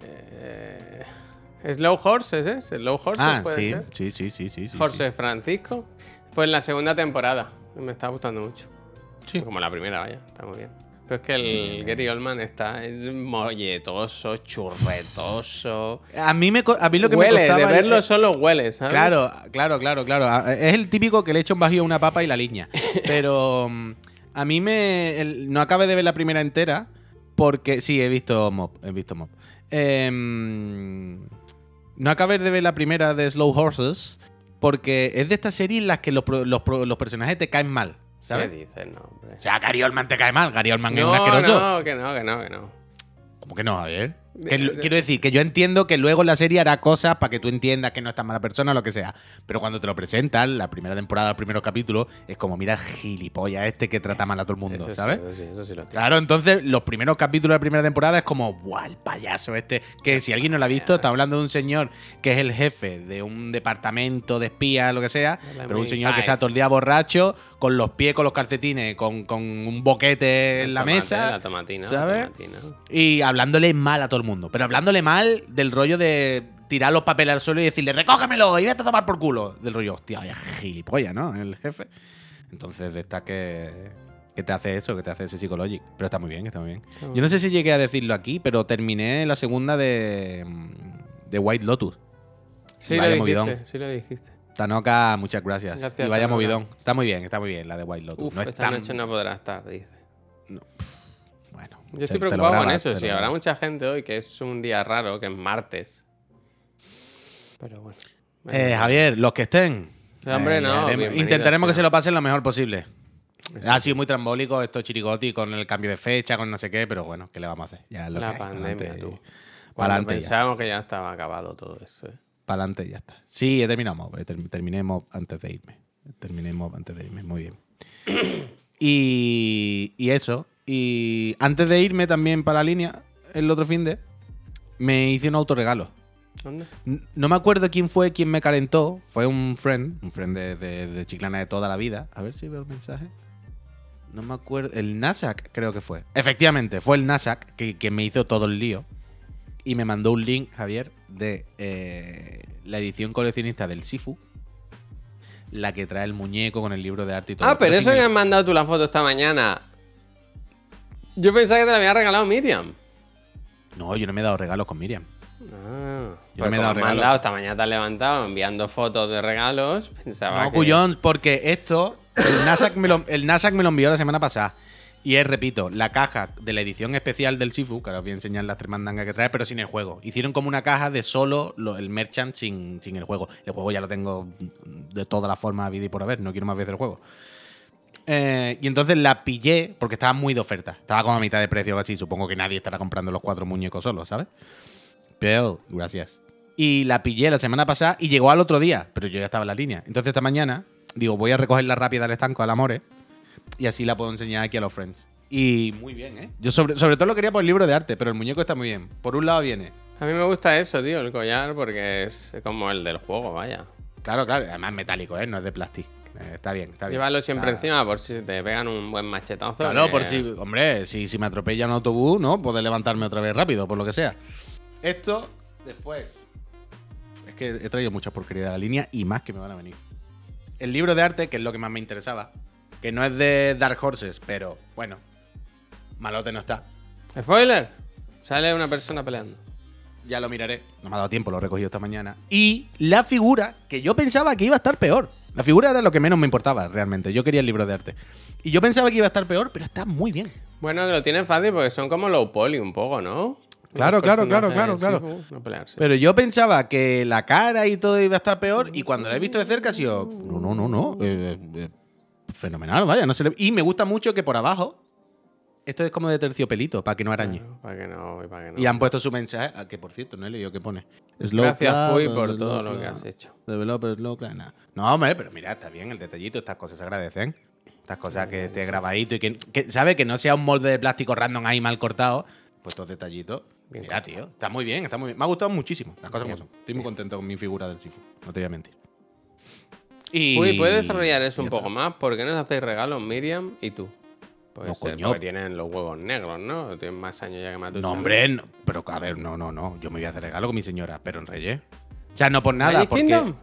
Eh, Slow Horses, ¿eh? Slow Horses Ah, puede sí, ser. sí, sí, sí, sí, sí. Jorge Francisco. Pues la segunda temporada. Me está gustando mucho. Sí. Como la primera, vaya. Está muy bien. Pero es que el Gary Oldman está molletoso, churretoso. A mí, me, a mí lo que Huele, me costaba... de verlo eh, solo huele, ¿sabes? Claro, claro, claro, claro. Ah, Es el típico que le echa un bajío a una papa y la liña. Pero mm, a mí me... el- no acabé de ver la primera entera porque... Sí, he visto Mob, he visto Mob. Em, no acabé de ver la primera de Slow Horses porque es de estas series en las que los, los los personajes te caen mal, ¿Qué ¿sabes? dices, no, hombre? O sea, Gary Oldman te cae mal, Gary Oldman es un No, asqueroso. no, que no, que no, que no. ¿Cómo que no, Javier? Que lo- quiero decir, que yo entiendo que luego la serie hará cosas para que tú entiendas que no es tan mala persona lo que sea. Pero cuando te lo presentan, la primera temporada, el primer capítulo, es como, mira gilipollas este que trata mal a todo el mundo, Eso sí, ¿sabes? eso sí, eso sí lo tiene. Claro, entonces los primeros capítulos de la primera temporada es como, ¡buah, el payaso este! Que si alguien no lo ha visto, está hablando de un señor que es el jefe de un departamento de espías, lo que sea, pero un señor que MI5. está todo el día borracho, con los pies, con los calcetines, con, con un boquete en la mesa. La tomatina, ¿sabes? la tomatina. Y hablándole mal a todo el mundo. Pero hablándole mal del rollo de tirar los papeles al suelo y decirle, recógemelo y vete a tomar por culo. Del rollo, hostia, vaya gilipollas, ¿no? El jefe. Entonces, de esta que, que te hace eso, que te hace ese psicologic. Pero está muy bien, está muy bien. Yo no sé si llegué a decirlo aquí, pero terminé la segunda de, de White Lotus. Sí, Vaya lo movidón. dijiste, sí lo dijiste. Tanoka, muchas gracias. Gracias, y vaya Tanoka. movidón. Está muy bien, está muy bien la de White Lotus. Uf, no es esta tan- noche no podrá estar, dice. Bueno, Yo estoy preocupado con eso. lo habrá mucha gente hoy que es un día raro, que es martes. Pero bueno. Eh, Javier, los que estén. Sí, hombre, eh, no, intentaremos que se lo pasen lo mejor posible. Eso ha sí. sido muy trambólico esto chirigoti con el cambio de fecha, con no sé qué, pero bueno, ¿qué le vamos a hacer? Ya es lo La que hay, pandemia, pa'lante tú. Cuando pensábamos que ya estaba acabado todo eso. ¿eh? Pa'lante y ya está. Sí, he terminado. term- terminemos antes de irme. Terminemos antes de irme, muy bien. y, y eso. Y antes de irme también para la línea, el otro fin de, me hice un autorregalo. ¿Dónde? No me acuerdo quién fue quien me calentó. Fue un friend, un friend de, de- de Chiclana de toda la vida. A ver si veo el mensaje. No me acuerdo. El Nasak creo que fue. Efectivamente, fue el Nasak que, que me hizo todo el lío. Y me mandó un link, Javier, de eh, la edición coleccionista del Sifu. La que trae el muñeco con el libro de arte y todo. Ah, pero eso que has mandado tú la foto esta mañana. Yo pensaba que te la había regalado Miriam. No, yo no me he dado regalos con Miriam. Ah, Yo me he dado has regalo. mandado esta mañana te has levantado enviando fotos de regalos. Pensaba No, que... Cuyón, porque esto, el Nasak, me lo, el Nasak me lo envió la semana pasada. Y es, repito, la caja de la edición especial del Sifu, que ahora os voy a enseñar las tres mandangas que trae, pero sin el juego. Hicieron como una caja de solo lo- el merchant sin, sin el juego. El juego ya lo tengo de todas las formas vida y por haber, no quiero más veces el juego. Eh, y entonces la pillé porque estaba muy de oferta. Estaba como a mitad de precio o así. Supongo que nadie estará comprando los cuatro muñecos solos, ¿sabes? Pero, gracias. Y la pillé la semana pasada y llegó al otro día, pero yo ya estaba en la línea. Entonces esta mañana, digo, voy a recogerla rápida del estanco al Amore y así la puedo enseñar aquí a los friends. Y muy bien, ¿eh? Yo sobre, sobre todo lo quería por el libro de arte, pero el muñeco está muy bien. Por un lado viene. A mí me gusta eso, tío, el collar, porque es como el del juego, vaya. Claro, claro, además es metálico, ¿eh? No es de plástico. Eh, está bien, está bien. Llévalo siempre Está- encima por si te pegan un buen machetazo. Claro, que- por si, hombre, si, si me atropella un autobús, ¿no? Poder levantarme otra vez rápido, por lo que sea. Esto, después. Es que he traído muchas porquerías de la línea y más que me van a venir. El libro de arte, que es lo que más me interesaba, que no es de Dark Horses, pero bueno, malote no está. Spoiler. Sale una persona peleando. Ya lo miraré. No me ha dado tiempo, lo he recogido esta mañana. Y la figura, que yo pensaba que iba a estar peor. La figura era lo que menos me importaba, realmente. Yo quería el libro de arte. Y yo pensaba que iba a estar peor, pero está muy bien. Bueno, que lo tienen fácil porque son como low poly un poco, ¿no? Claro, claro, claro, claro, no pelearse. Pero yo pensaba que la cara y todo iba a estar peor y cuando la he visto de cerca ha sido... No, no, no, no. eh, eh, fenomenal, vaya. No se le- Y me gusta mucho que por abajo... Esto es como de terciopelito, para que no arañe. Claro, para que no, y para que no. Y han puesto su mensaje, ah, que por cierto, no he leído qué pone. Slow Gracias, Puy, por slow todo lo que has hecho. Developer loca, nada. No, hombre, pero mira, está bien el detallito, estas cosas se agradecen. Estas cosas que esté grabadito y que, que ¿sabe? Que no sea un molde de plástico random ahí mal cortado. Pues estos detallitos. Bien mira, tío, está muy bien, está muy bien. Me ha gustado muchísimo, las cosas como son. Estoy muy contento con mi figura del Sifu, no te voy a mentir. Y... Uy, ¿puedes desarrollar eso un poco más? ¿Por qué nos hacéis regalos Miriam y tú? Puede No, ser coño. porque tienen los huevos negros, ¿no? Tienen más años ya que Matusalén. No, hombre, no, pero a ver, no, no, no. Yo me voy a hacer regalo con mi señora, pero en Reyes. O sea, no por nada, ¿Magic porque. Kingdom?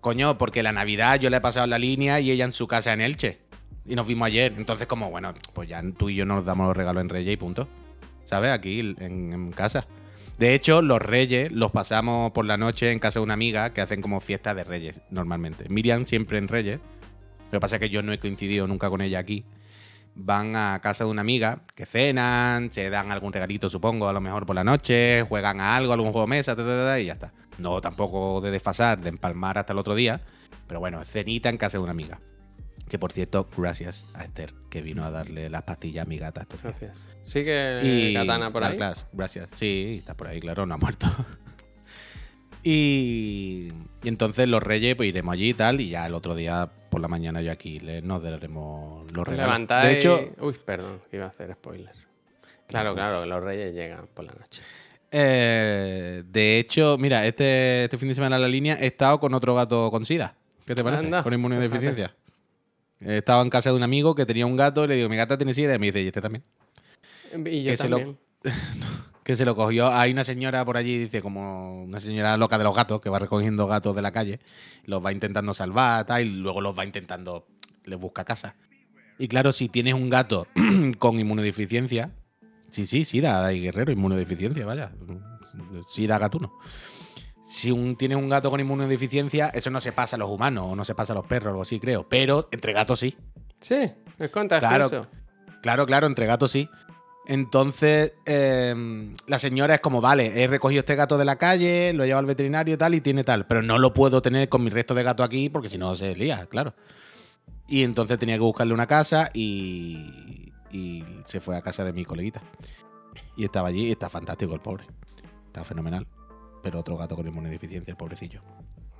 Coño, porque la Navidad yo le he pasado la línea y ella en su casa en Elche. Y nos vimos ayer. Entonces, como, bueno, pues ya tú y yo nos damos los regalos en Reyes y punto. ¿Sabes? Aquí en, en casa. De hecho, los Reyes los pasamos por la noche en casa de una amiga que hacen como fiesta de Reyes normalmente. Miriam siempre en Reyes. Lo que pasa es que yo no he coincidido nunca con ella aquí. Van a casa de una amiga que cenan, se dan algún regalito, supongo, a lo mejor por la noche, juegan a algo, algún juego de mesa, ta, ta, ta, y ya está. No tampoco de desfasar, de empalmar hasta el otro día, pero bueno, cenita en casa de una amiga. Que por cierto, gracias a Esther, que vino a darle las pastillas a mi gata. días. Gracias. Sigue Katana por ahí. Gracias. Sí, está por ahí, claro, no ha muerto. y, y entonces los reyes, pues iremos allí y tal, y ya el otro día por la mañana yo aquí le, nos daremos los Os regalos. levantáis. De hecho, Uy, perdón, iba a hacer spoiler. Claro, claro, los reyes llegan por la noche. eh, de hecho, mira, este, este fin de semana en la línea he estado con otro gato con SIDA. ¿Qué te parece? Anda, con inmunodeficiencia. He estado en casa de un amigo que tenía un gato y le digo, mi gata tiene SIDA y me dice, ¿y este también? Y yo Que se lo- también. que se lo cogió. Hay una señora por allí, dice, como una señora loca de los gatos, que va recogiendo gatos de la calle, los va intentando salvar, tal, y luego los va intentando, les busca casa. Y claro, si tienes un gato con inmunodeficiencia, sí, sí, sí, da, hay guerrero, inmunodeficiencia, vaya, sí da gatuno. Si un, tienes un gato con inmunodeficiencia, eso no se pasa a los humanos, o no se pasa a los perros, o algo así, creo. Pero entre gatos sí. Sí, es contagioso. Claro. Claro, claro, entre gatos sí. Entonces, eh, la señora es como, vale, he recogido este gato de la calle, lo he llevado al veterinario y tal, y tiene tal, pero no lo puedo tener con mi resto de gato aquí porque si no se lía, claro. Y entonces tenía que buscarle una casa y, y se fue a casa de mi coleguita. Y estaba allí y está fantástico el pobre. Está fenomenal. Pero otro gato con inmunodeficiencia, el pobrecillo.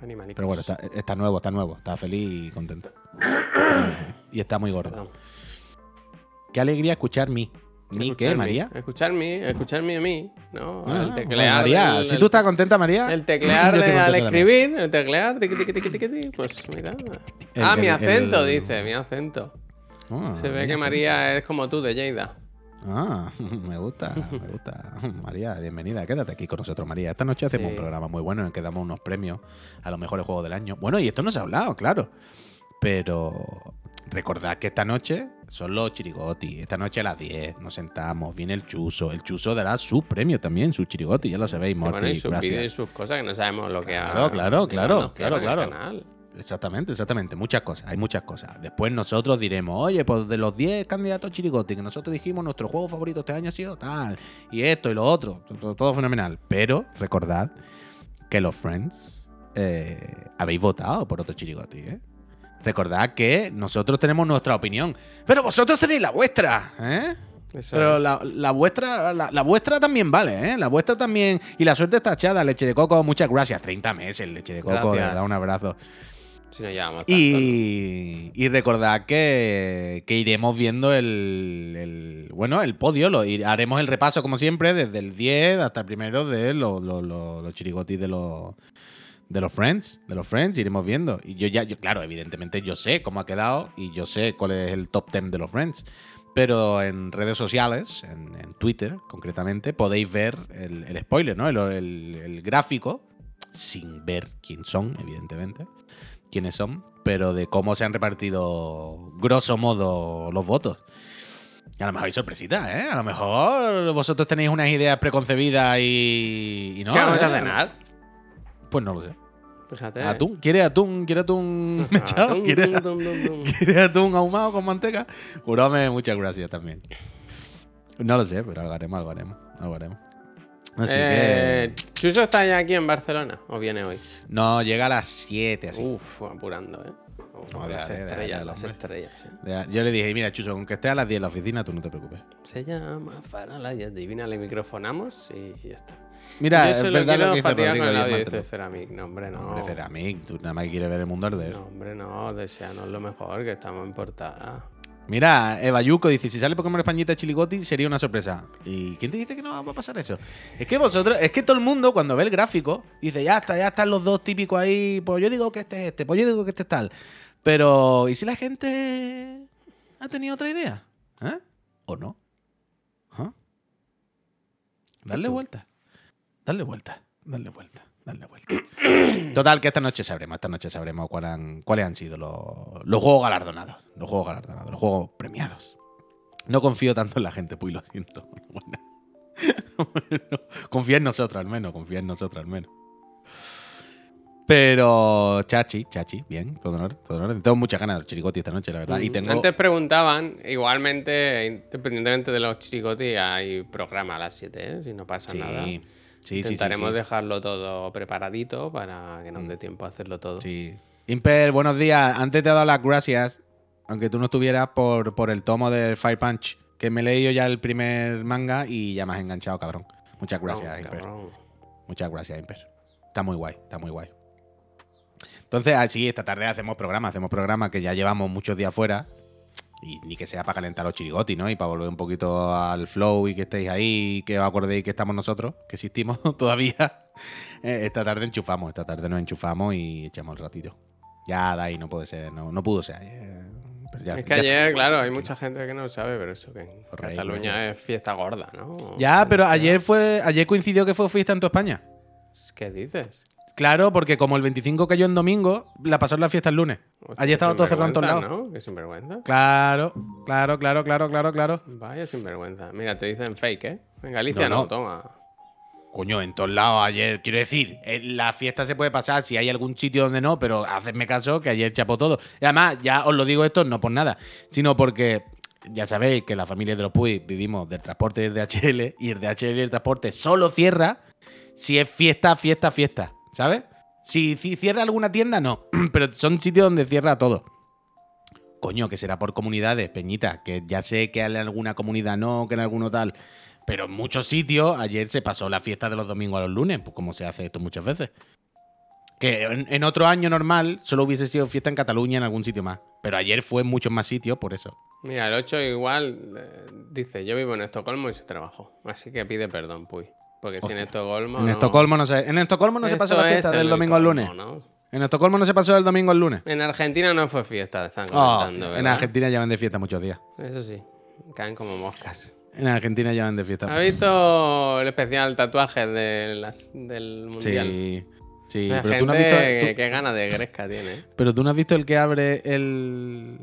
Animalicos. Pero bueno, está, está nuevo, está nuevo, está feliz y contento. y está muy gordo. Perdón. Qué alegría escuchar mi. ¿Mi qué, Escuchar María? mi- Escuchar mi, escucharme a mí, ¿no? Ah, el bueno, teclear. María, del- si tú estás contenta, María. El teclear yo de- al también. escribir, el teclear, tiqui, tiqui, tiqui, tiqui, tiqui, pues mira. El- ah, mi el- acento, el- dice, mi acento. Ah, Se ve que María es como tú, de Lleida. Ah, me gusta, me gusta. María, bienvenida. Quédate aquí con nosotros, María. Esta noche hacemos Sí. un programa muy bueno en el que damos unos premios a los mejores juegos del año. Bueno, y esto no se ha hablado, claro. Pero recordad que esta noche son los chirigoti. Esta noche a las 10 nos sentamos, viene el chuso. El chuso dará su premio también, su chirigoti, ya lo sabéis, Morty. bueno, y sus gracias. vídeos y sus cosas que no sabemos lo que Claro, ha. claro, claro, claro, claro. canal. Exactamente, exactamente. Muchas cosas, hay muchas cosas. Después nosotros diremos, oye, pues de los 10 candidatos chirigoti que nosotros dijimos, nuestro juego favorito este año ha sido tal, y esto y lo otro, todo, todo fenomenal. Pero recordad que los Friends eh, habéis votado por otro chirigoti, ¿eh? Recordad que nosotros tenemos nuestra opinión, pero vosotros tenéis la vuestra, ¿eh? Eso Pero la, la vuestra la, la vuestra también vale, ¿eh? La vuestra también. Y la suerte está echada, leche de coco, muchas gracias. 30 meses, leche de coco, de verdad, un abrazo. Si no llevamos tanto, Y, y recordad que, que iremos viendo el, el- bueno, el podio, lo, haremos el repaso como siempre, desde el 10 hasta el primero de los, los, los- los chirigotis de los de los Friends, de los Friends, iremos viendo. Y yo ya, yo, claro, evidentemente yo sé cómo ha quedado y yo sé cuál es el top 10 de los Friends. Pero en redes sociales, en, en Twitter concretamente, podéis ver el, el spoiler, ¿no? El, el- el gráfico, sin ver quién son, evidentemente quiénes son, pero de cómo se han repartido, grosso modo, los votos. Y a lo mejor hay sorpresitas, ¿eh? A lo mejor vosotros tenéis unas ideas preconcebidas y, y no. ¿Qué vamos ¿eh? a cenar? Pues no lo sé. Fíjate. ¿Atún? ¿Quiere atún? ¿Quiere atún mechado? ¿Quiere. ¿Quiere atún ahumado con manteca? Jurame, muchas gracias también. No lo sé, pero algo haremos, algo haremos. Algo haremos. Así Eh, que. ¿Chuso está ya aquí en Barcelona o viene hoy? No, llega a las 7 así. Uf, apurando, ¿eh? No, las estrellas, las estrellas. Yo le dije, mira, Chuso, aunque esté a las 10 en la oficina, tú no te preocupes. Se llama Farola y adivina, le microfonamos y ya está. Mira, Yo es verdad lo que fatigar con el audio, dice. Ceramic. No, hombre, no. Hombre, Ceramic, tú nada más quieres ver el mundo arder. No, hombre, no. Deseanos lo mejor, que estamos en portada. Mira, Eva Yuco dice, si sale Pokémon Españita Chiligoti sería una sorpresa. ¿Y quién te dice que no va a pasar eso? Es que vosotros, es que todo el mundo cuando ve el gráfico dice, ya está, ya están los dos típicos ahí, pues yo digo que este es este, pues yo digo que este es tal. Pero, ¿y si la gente ha tenido otra idea? ¿Eh? ¿O no? ¿Ah? Darle vuelta. Darle vuelta. Darle vuelta. Darle vuelta. Total, que esta noche sabremos, esta noche sabremos han- cuáles han sido los, los juegos galardonados. Los juegos galardonados, los juegos premiados. No confío tanto en la gente, pues lo siento. Bueno, confía en nosotros al menos, confía en nosotros al menos. Pero, Chachi, Chachi, bien, todo orden, todo orden. Tengo muchas ganas de los chirigoti esta noche, la verdad. Y Mm, tengo. Antes preguntaban, igualmente, independientemente de los chirigoti, hay programa a las 7, ¿eh? Si no pasa Sí, nada. sí, sí, sí, Intentaremos sí. dejarlo todo preparadito para que nos dé tiempo a hacerlo todo. Sí. Imper, buenos días. Antes te he dado las gracias. aunque tú no estuvieras por, por el tomo del Fire Punch, que me he leído ya el primer manga y ya me has enganchado, cabrón. Muchas gracias, No, Imper. cabrón. Muchas gracias, Imper. Está muy guay, está muy guay. Entonces, así, esta tarde hacemos programa, hacemos programa que ya llevamos muchos días fuera. Y ni que sea para calentar los chirigotis, ¿no? Y para volver un poquito al flow y que estéis ahí, que os acordéis que estamos nosotros, que existimos todavía. Eh, esta tarde enchufamos, esta tarde nos enchufamos y echamos el ratito. Ya, de ahí no puede ser, no, no pudo ser ayer. pero ya- Es que ya- ayer, claro, hay mucha gente que no lo sabe, pero eso que en Cataluña es fiesta gorda, ¿no? Ya, pero ayer fue, ayer coincidió que fue fiesta en toda España. ¿Qué dices? Claro, porque como el 25 cayó en domingo, la pasó en la fiesta el lunes. Hostia, Ayer estaba todo cerrado en todos lados. ¿no? Sinvergüenza. Claro, claro, claro, claro, claro, claro. Vaya sinvergüenza. Mira, te dicen fake, ¿eh? En Galicia No, no, no. toma. Coño, en todos lados ayer. Quiero decir, en la fiesta se puede pasar si hay algún sitio donde no, pero hacedme caso que ayer chapó todo. Y además, ya os lo digo esto no por nada, sino porque ya sabéis que la familia de los Puy vivimos del transporte y el DHL, y el DHL y el transporte solo cierra si es fiesta, fiesta, fiesta. ¿Sabes? Si, cierra alguna tienda, no. Pero son sitios donde cierra todo. Coño, que será por comunidades, Peñita, que ya sé que en alguna comunidad no, que en alguno tal. Pero en muchos sitios, ayer se pasó la fiesta de los domingos a los lunes, pues como se hace esto muchas veces. Que en, en otro año normal solo hubiese sido fiesta en Cataluña en algún sitio más. Pero ayer fue en muchos más sitios por eso. Mira, el 8 igual eh, dice, yo vivo en Estocolmo y se trabajó. Así que pide perdón, Puy. Porque si en. Estocolmo... en no- Estocolmo no se, en Estocolmo no se pasó la fiesta es del el domingo al lunes. En Estocolmo no se pasó del domingo al lunes. En Argentina no fue fiesta, están Oh, en. Argentina llevan de fiesta muchos días. Eso sí, caen como moscas. En Argentina llevan de fiesta. ¿Has visto el especial tatuaje de las- del mundial? Sí, sí. La Pero tú, no has gente visto, tú- que gana de gresca tiene. ¿eh? pero tú no has visto el que abre el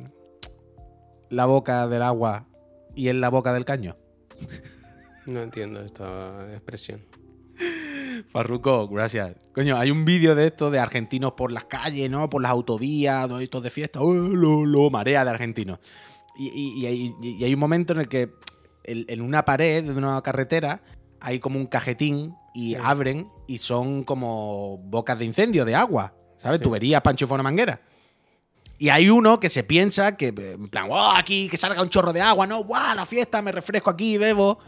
la boca del agua y en la boca del caño. No entiendo esta expresión. Farruco, gracias. Coño, hay un vídeo de esto de argentinos por las calles, ¿no? Por las autovías, ¿no? estos de fiesta. ¡Oh, lo, lo, marea de argentinos. Y, y- y hay, y hay un momento en el que en una pared de una carretera hay como un cajetín y Sí. abren y son como bocas de incendio, de agua. ¿Sabes? Sí. Tuberías, pancho y manguera. Y hay uno que se piensa que, en plan, wow, aquí que salga un chorro de agua, ¿no? ¡Wow! La fiesta, me refresco aquí, bebo.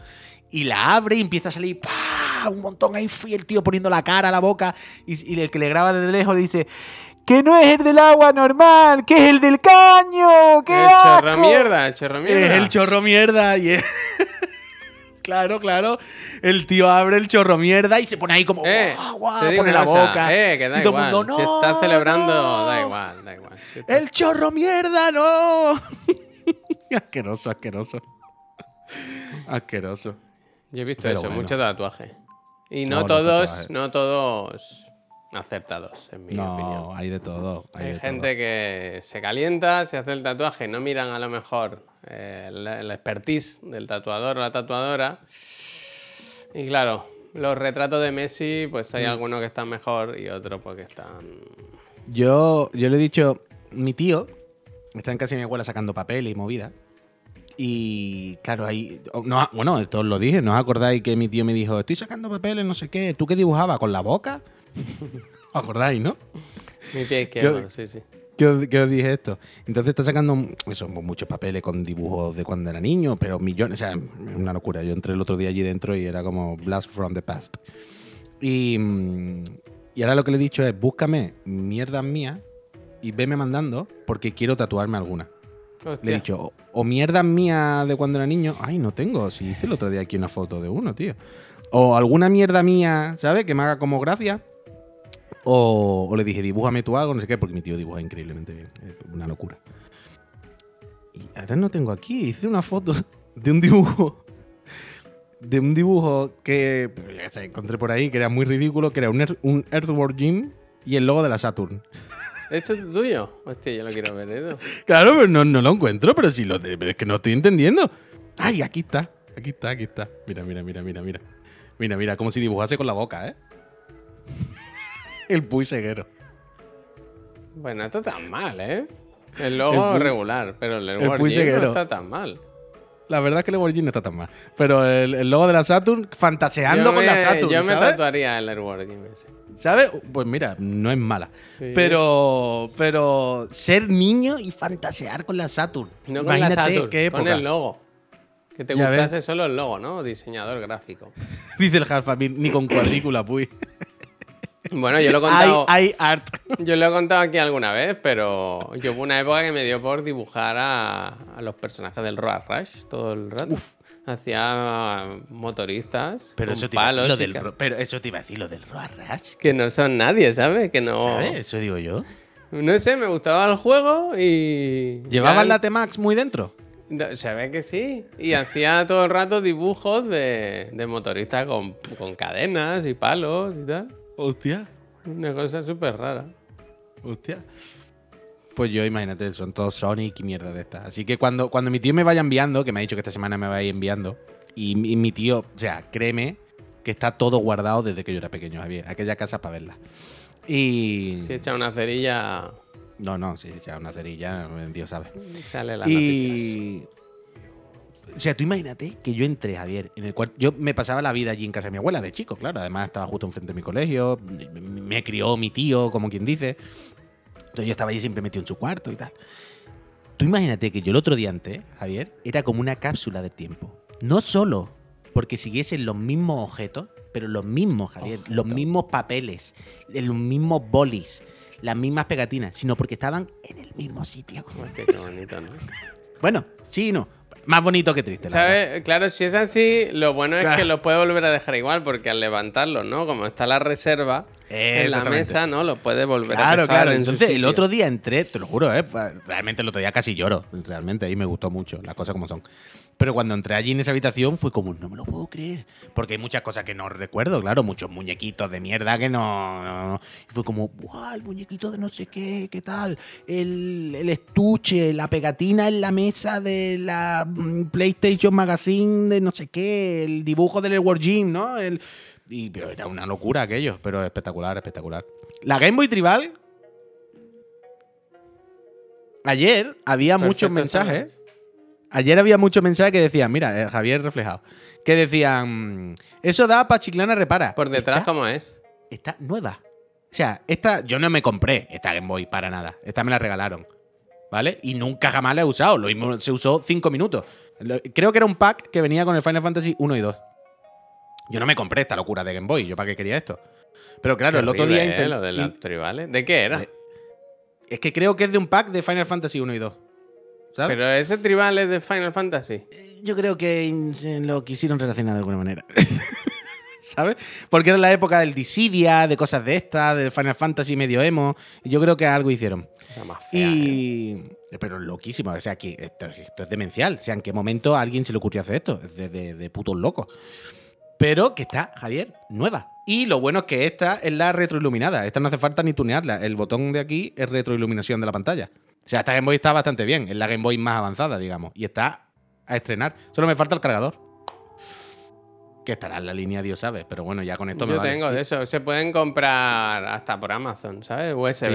Y la abre y empieza a salir ¡pah! un montón ahí, el tío poniendo la cara la boca. Y, y el que le graba desde lejos le dice: Que no es el del agua normal, que es el del caño. ¡Qué el chorro asco". mierda, el chorro mierda. Es el chorro mierda. Y es- claro, claro. El tío abre el chorro mierda y se pone ahí como, Eh, te digo pone la cosa, boca. Eh, que da y todo igual. el mundo, no. si estás celebrando, no". da igual, da igual. Si El chorro mierda, no. asqueroso, asqueroso. Asqueroso. Yo he visto Pero eso, bueno. mucho tatuaje. Y No, todos, no todos acertados, en mi No, opinión. hay de todo. Hay, Hay de gente que se calienta, se hace el tatuaje, no miran a lo mejor eh, la, la expertise del tatuador o la tatuadora. Y claro, los retratos de Messi, pues Mm. hay algunos que están mejor y otros pues que están... Yo, yo le he dicho, mi tío está en casa de mi abuela sacando papel y movida. Y claro, ahí. No, bueno, esto os lo dije, ¿no os acordáis que mi tío me dijo, estoy sacando papeles, no sé qué? ¿Tú qué dibujabas? ¿Con la boca? ¿Os acordáis, no? Mi pie izquierdo, sí, sí. ¿Qué os, qué os dije esto? Entonces está sacando eso, muchos papeles con dibujos de cuando era niño, pero millones, o sea, una locura. Yo entré el otro día allí dentro y era como Blast from the Past. Y, mm, y ahora lo que le he dicho es, búscame mierdas mías y veme mandando porque quiero tatuarme alguna. Le he dicho, o, o mierdas mías de cuando era niño. Ay, no tengo, si hice el otro día aquí una foto de uno, tío. O alguna mierda mía, ¿sabes? Que me haga como gracia. O, o le dije, dibújame tú algo, no sé qué, porque mi tío dibuja increíblemente bien. Una locura. Y ahora no tengo aquí. Hice una foto de un dibujo. De un dibujo que pues, sé, encontré por ahí, que era muy ridículo, que era un, un Earthworm Jim y el logo de la Saturn. ¿Esto es tuyo? Hostia, yo lo quiero ver, ¿eh? Claro, pero no, no lo encuentro, pero sí lo pero es que no estoy entendiendo. Ay, aquí está, aquí está, aquí está. Mira, mira, mira, mira, mira. Mira, mira, como si dibujase con la boca, ¿eh? El puy ceguero. Bueno, no está tan mal, ¿eh? El logo El regular, pero el, Edward Puy Jim no Seguero. está tan mal. La verdad es que el Lemborghini no está tan mal. Pero el, el logo de la Saturn, fantaseando con la Saturn. Yo me ¿sabes? tatuaría el Airworking ese. ¿Sabes? Pues mira, no es mala. Sí. Pero, pero ser niño y fantasear con la Saturn. No con la Saturn, qué con el logo. Que te Ya ves. gustase solo el logo, ¿no? Diseñador gráfico. Dice el Halfamir, ni con cuadrícula, pues. Bueno, yo lo he contado. hay art. Yo lo he contado aquí alguna vez, pero yo hubo una época que me dio por dibujar a, a los personajes del Road Rush todo el rato. Hacía motoristas Pero con eso, te iba a decir palos lo del, pero eso te iba a decir lo del Road Rush. que no son nadie, ¿sabes? Que no. ¿Sabes? Eso digo yo. No sé, me gustaba el juego y. ¿Llevaban la T-Max muy dentro? Se ve que sí. Y hacía todo el rato dibujos de, de motoristas con, con cadenas y palos y tal. Hostia. Una cosa súper rara. Hostia. Pues yo, imagínate, son todos Sonic y mierda de estas. Así que cuando, cuando mi tío me vaya enviando, que me ha dicho que esta semana me va a ir enviando, y, mi- mi tío, o sea, créeme que está todo guardado desde que yo era pequeño, Javier. Aquella casa para verla. Y. Si echa una cerilla, No, no, sí, ya una cerilla, Dios sabe. sale las noticias. O sea, tú imagínate que yo entré, Javier, en el cuarto. Yo me pasaba la vida allí en casa de mi abuela de chico, claro. Además, estaba justo enfrente de mi colegio. Me, crió mi tío, como quien dice. Entonces, yo estaba allí siempre metido en su cuarto y tal. Tú imagínate que yo el otro día antes, Javier, era como una cápsula de tiempo. No solo porque siguiesen los mismos objetos, pero los mismos, Javier, los mismos papeles, los mismos bolis, las mismas pegatinas, sino porque estaban en el mismo sitio. Hostia, qué bonito, ¿no? Bueno, sí y no. Más bonito que triste. ¿Sabes? Claro, si es así, lo bueno es Claro. que lo puede volver a dejar igual, porque al levantarlo, ¿no? Como está la reserva en la mesa, ¿no? Lo puede volver a Claro, dejar claro. en su Entonces, el otro día entré, te lo juro, ¿eh? Realmente el otro día casi lloro. Realmente, ahí me gustó mucho, las cosas como son. Pero cuando entré allí en esa habitación fue como, no me lo puedo creer. Porque hay muchas cosas que no recuerdo, claro, muchos muñequitos de mierda que no. no- no. Y fue como, ¡buah! El muñequito de no sé qué, ¿qué tal? El, el estuche, la pegatina en la mesa de la mm, PlayStation Magazine de no sé qué, el dibujo del Edward Jim, ¿no? El, y pero era una locura aquello, pero espectacular, espectacular. La Game Boy Tribal. Ayer había muchos mensajes. Ayer había muchos mensajes que decían, mira, eh, Javier reflejado, que decían, eso da para Chiclana repara. Por detrás, Está- ¿cómo es? está nueva. O sea, esta yo no me compré esta Game Boy para nada. Esta me la regalaron. ¿Vale? Y nunca jamás la he usado. Lo mismo se usó cinco minutos. Creo que era un pack que venía con el Final Fantasy 1 y 2. Yo no me compré esta locura de Game Boy. ¿Yo para qué quería esto? Pero claro, el otro día... ¿eh? intent- Lo de las tribales. ¿De qué era? Eh, Es que creo que es de un pack de Final Fantasy 1 y 2. ¿Sabes? Pero ese tribal es de Final Fantasy. Yo creo que lo quisieron relacionar de alguna manera. ¿Sabes? Porque era la época del Dissidia, de cosas de estas, del Final Fantasy medio emo. Yo creo que algo hicieron. Más fea, ¿eh? Y. Pero loquísimo. O sea, que esto, esto es demencial. O sea, ¿en qué momento a alguien se le ocurrió hacer esto? Es de, de- de putos locos. Pero que está, Javier, nueva. Y lo bueno es que esta es la retroiluminada. Esta no hace falta ni tunearla. El botón de aquí es retroiluminación de la pantalla. O sea, esta Game Boy está bastante bien. Es la Game Boy más avanzada, digamos. Y está a estrenar. Solo me falta el cargador. Que estará en la línea, Dios sabe. Pero bueno, ya con esto me Yo vale. tengo de eso. Se pueden comprar hasta por Amazon, ¿sabes? USB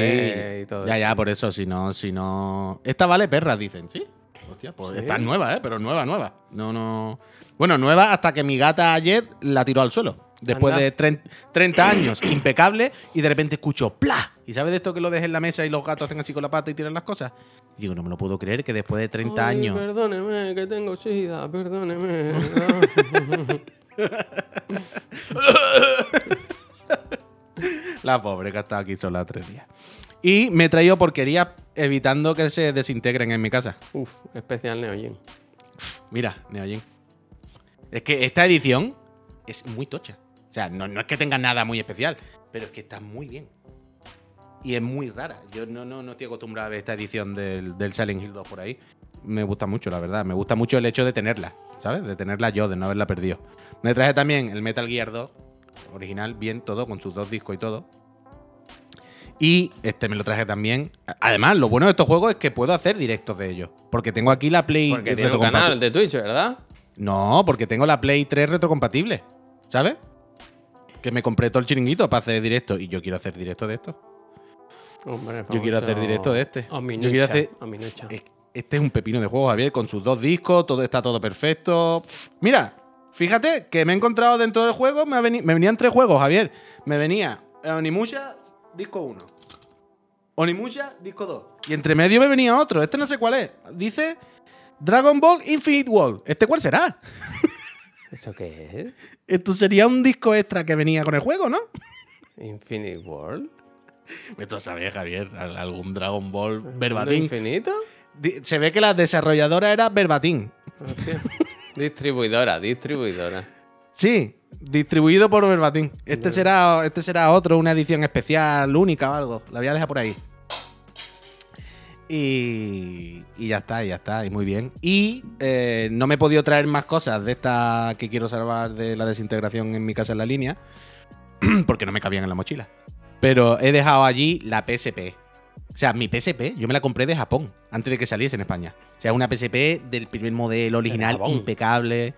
Sí. y todo Ya, eso. ya, por eso, si no, si no. Esta vale perras, dicen, ¿sí? Hostia, pues Sí. esta es nueva, ¿eh? Pero nueva, nueva. No, no. Bueno, nueva hasta que mi gata ayer la tiró al suelo. Después Anda. de tren- 30 años, impecable, y de repente escucho ¡pla! ¿Y sabes de esto que lo dejes en la mesa y los gatos hacen así con la pata y tiran las cosas? Y digo, no me lo puedo creer que después de 30 Ay, años. Perdóneme, que tengo sida, perdóneme. La pobre que ha estado aquí sola tres días. Y me he traído porquerías evitando que se desintegren en mi casa. Uf, especial Neo Geo. Mira, Neojin. Es que esta edición es muy tocha. O sea, no, no es que tenga nada muy especial, pero es que está muy bien. Y es muy rara. Yo no, no, no estoy acostumbrado a ver esta edición del, del Silent Hill 2 por ahí. Me gusta mucho, la verdad. Me gusta mucho el hecho de tenerla, ¿sabes? De tenerla yo, de no haberla perdido. Me traje también el Metal Gear 2, original, bien todo, con sus dos discos y todo. Y este me lo traje también. Además, lo bueno de estos juegos es que puedo hacer directos de ellos. Porque tengo aquí la Play Porque tiene un canal de Twitch, ¿verdad? No, porque tengo la Play 3 retrocompatible. ¿Sabes? Que me compré todo el chiringuito para hacer directo. Y yo quiero hacer directo de esto. Hombre, Yo quiero hacer directo de este. Yo quiero hacer- Este es un pepino de juego, Javier, con sus dos discos, todo está todo perfecto. Mira, fíjate que me he encontrado dentro del juego, me, veni- me venían tres juegos, Javier. Me venía Onimusha, disco 1. Onimusha, disco 2. Y entre medio me venía otro. Este no sé cuál es. Dice Dragon Ball Infinite World. ¿Este cuál será? ¿Eso qué es? Esto sería un disco extra que venía con el juego, ¿no? Infinite World. Esto sabes, Javier, al- algún Dragon Ball ¿Mundo verbatim. infinito? Se ve que la desarrolladora era verbatim. Distribuidora, distribuidora. Sí, distribuido por verbatim. Este será, este será otro, una edición especial, única o algo. La voy a dejar por ahí. Y, y ya está, y ya está, y muy bien. Y eh, no me he podido traer más cosas de esta que quiero salvar de la desintegración en mi casa en la línea, porque no me cabían en la mochila. Pero he dejado allí la PSP. O sea, mi PSP, yo me la compré de Japón, antes de que saliese en España. O sea, una PSP del primer modelo original, impecable.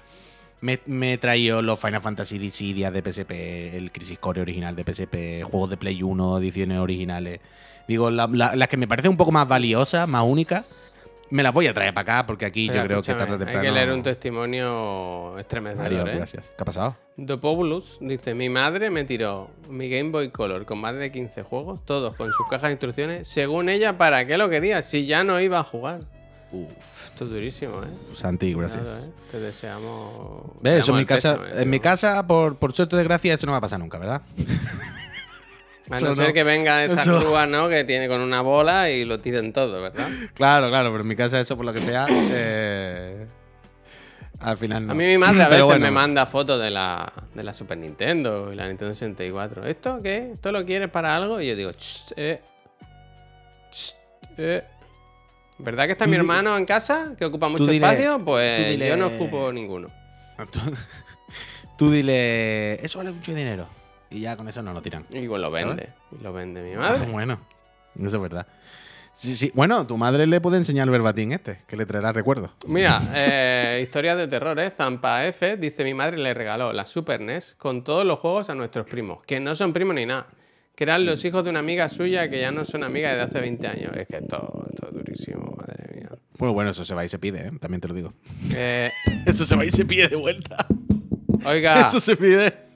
Me, me he traído los Final Fantasy Dissidia de PSP, el Crisis Core original de PSP, juegos de Play 1, ediciones originales. Digo, la- la- las que me parecen un poco más valiosas, más únicas, me las voy a traer para acá porque aquí Pero yo creo que tarde o temprano. Hay que leer un testimonio estremecedor, Mario, ¿eh? gracias. ¿Qué ha pasado? Dopobulus dice: Mi madre me tiró mi Game Boy Color con más de 15 juegos, todos con sus cajas de instrucciones. Según ella, ¿para qué lo quería? Si ya no iba a jugar. Uf, Esto es durísimo, ¿eh? Santi, gracias. ¿eh? Te deseamos. ¿Ves? Eso en mi casa, en mi casa por, por suerte de gracia, eso no va a pasar nunca, ¿verdad? A no ser que venga esa Eso- grúa, ¿no? Que tiene con una bola y lo tiren todo, ¿verdad? Claro, claro, pero en mi casa eso por lo que sea, eh, al final no. A mí mi madre a veces bueno, me manda fotos de la, de la Super Nintendo y la Nintendo 64. ¿Esto qué? ¿Esto lo quieres para algo? Y yo digo, "Ch, eh, ch, eh". ¿Verdad que está mi hermano en casa, que ocupa mucho espacio? Pues dile- yo no ocupo ninguno. Tú, tú dile, eso vale mucho dinero. Y ya con eso no lo tiran. Y pues lo vende. Y lo vende mi madre. Bueno, eso es verdad. Sí, sí. Bueno, tu madre le puede enseñar el verbatim este, que le traerá recuerdos. Mira, eh, historias de terror, ¿eh? Zampa F dice: Mi madre le regaló la Super NES con todos los juegos a nuestros primos, que no son primos ni nada, que eran los hijos de una amiga suya que ya no son amigas desde hace 20 años. Es que esto, esto es durísimo, madre mía. Bueno, bueno, eso se va y se pide, ¿eh? también te lo digo. Eh, Eso se va y se pide de vuelta. oiga, Eso se pide.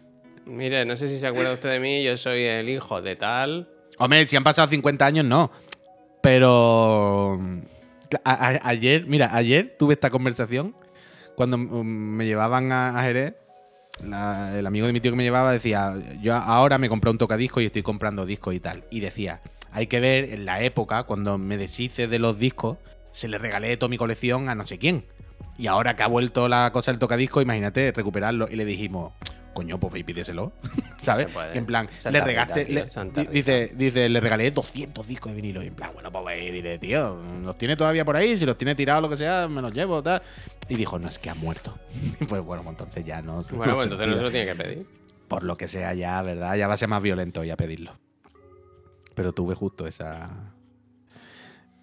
Mire, no sé si se acuerda usted de mí, yo soy el hijo de tal. Hombre, si han pasado 50 años, no. Pero. ayer, mira, ayer tuve esta conversación cuando mm, me llevaban a, a Jerez. el amigo de mi tío que me llevaba decía: Yo ahora me compré un tocadiscos y estoy comprando discos y tal. Y decía: Hay que ver en la época, cuando me deshice de los discos, se le regalé toda mi colección a no sé quién. Y ahora que ha vuelto la cosa del tocadiscos, imagínate recuperarlo. Y le dijimos: Coño, pues ve y pídeselo. ¿Sabes? En plan, Santa le Rita, regaste. tío, le- Santa di- Rita. dice, dice, le regalé 200 discos de vinilo. Y en plan, bueno, pues ve y dile, tío, los tiene todavía por ahí. Si los tiene tirados, lo que sea, me los llevo, tal. Y dijo, no, es que ha muerto. pues bueno, pues entonces ya no. Bueno, no pues entonces no se lo tiene que pedir. Por lo que sea, ya, ¿verdad? Ya va a ser más violento ya pedirlo. Pero tuve justo esa.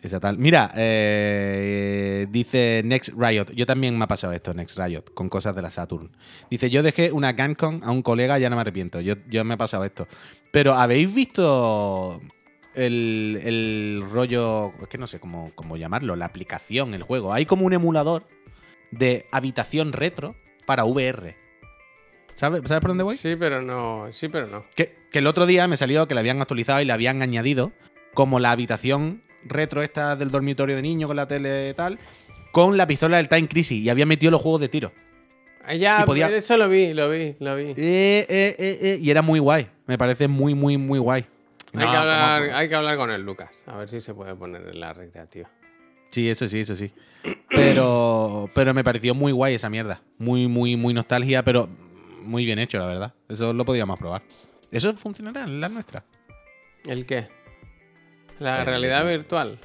Esa tal. Mira, eh, dice Next Riot. Yo también me ha pasado esto, Next Riot, con cosas de la Saturn. Dice, yo dejé una Gancon a un colega, ya no me arrepiento. Yo, yo me ha pasado esto. Pero, ¿habéis visto el, el rollo? Es que no sé cómo, cómo llamarlo, la aplicación, el juego. Hay como un emulador de habitación retro para VR. ¿Sabes, ¿Sabes por dónde voy? Sí, pero no. Sí, pero no. Que, que el otro día me salió que le habían actualizado y le habían añadido como la habitación retro esta del dormitorio de niño con la tele y tal, con la pistola del Time Crisis y había metido los juegos de tiro. Ah, ya, podía- eso lo vi, lo vi, lo vi. Eh, eh, eh, eh, y era muy guay. Me parece muy, muy, muy guay. Hay, que hablar, hay que hablar con el Lucas, a ver si se puede poner en la recreativa. Sí, eso sí, eso sí. Pero, pero me pareció muy guay esa mierda. Muy, muy, muy nostalgia, pero muy bien hecho, la verdad. Eso lo podríamos probar. ¿Eso funcionará en la nuestra? ¿El qué? La El- realidad virtual.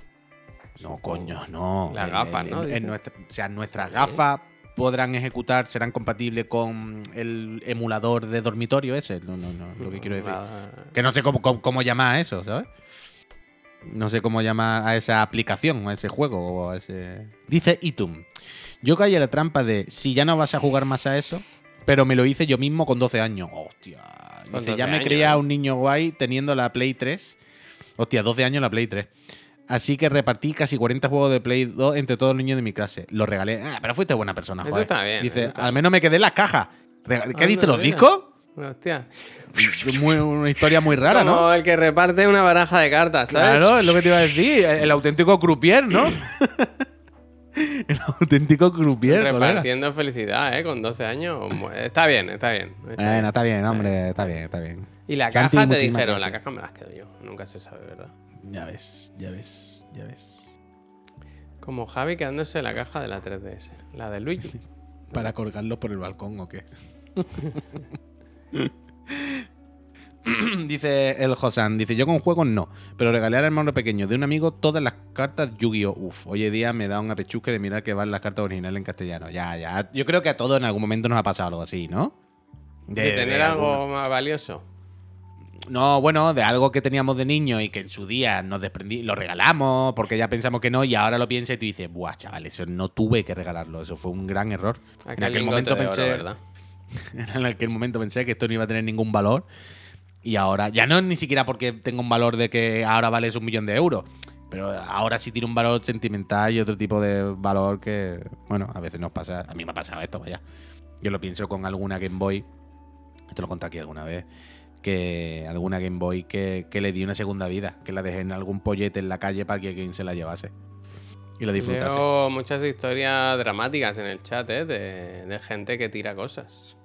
No, coño, no. Las gafas, ¿no? en nuestra- o sea, nuestras gafas podrán ejecutar, serán compatibles con el emulador de dormitorio ese. No, no, no, lo que quiero decir. Que no sé cómo, cómo, cómo llamar a eso, ¿sabes? No sé cómo llamar a esa aplicación, a ese juego o a ese... Dice Itum. Yo caí a la trampa de si ya no vas a jugar más a eso, pero me lo hice yo mismo con 12 años. Hostia. Dice, 12 ya me años, creía ¿eh? un niño guay teniendo la Play 3. Hostia, 12 años la Play 3. Así que repartí casi 40 juegos de Play 2 entre todos los niños de mi clase. Los regalé. Ah, pero fuiste buena persona, Eso joder. está bien, Dice, eso está al menos me quedé en las cajas. Rega- ¿Qué diste, los mira. discos? Hostia. Muy- una historia muy rara, Como ¿no? el que reparte una baraja de cartas, ¿sabes? Claro, es lo que te iba a decir. El, auténtico croupier, ¿no? el auténtico croupier, colega. Repartiendo felicidad, ¿eh? Con 12 años. Está bien, está bien. está bien. Está bien, hombre, está bien, está bien. Y la Santi, caja te dijeron, la caja me las quedo yo. Nunca se sabe, ¿verdad? Ya ves, ya ves, ya ves. Como Javi quedándose en la caja de la 3DS. La de Luigi. ¿Para colgarlo por el balcón o qué? dice el Josan, dice, yo con juegos no, pero regalé al hermano pequeño de un amigo todas las cartas Yu-Gi-Oh! Uf, hoy en día me da un apechusque de mirar que van las cartas originales en castellano. Ya, ya. Yo creo que a todos en algún momento nos ha pasado algo así, ¿no? De, de tener algo más valioso. No, bueno, de algo que teníamos de niño y que en su día nos desprendí, lo regalamos porque ya pensamos que no y ahora lo piensas y tú dices, buah, chaval, eso no tuve que regalarlo, eso fue un gran error. en Aquel momento oro, pensé, ¿verdad? en aquel momento pensé que esto no iba a tener ningún valor y ahora, ya no es ni siquiera porque tenga un valor de que ahora vales un millón de euros, pero ahora sí tiene un valor sentimental y otro tipo de valor que, bueno, a veces nos pasa, a mí me ha pasado esto, vaya. Yo lo pienso con alguna Game Boy, te lo contado aquí alguna vez, que alguna Game Boy que, que le di una segunda vida, que la dejé en algún pollete en la calle para que quien se la llevase y lo disfrutase. Leo muchas historias dramáticas en el chat, ¿eh? De, de gente que tira cosas.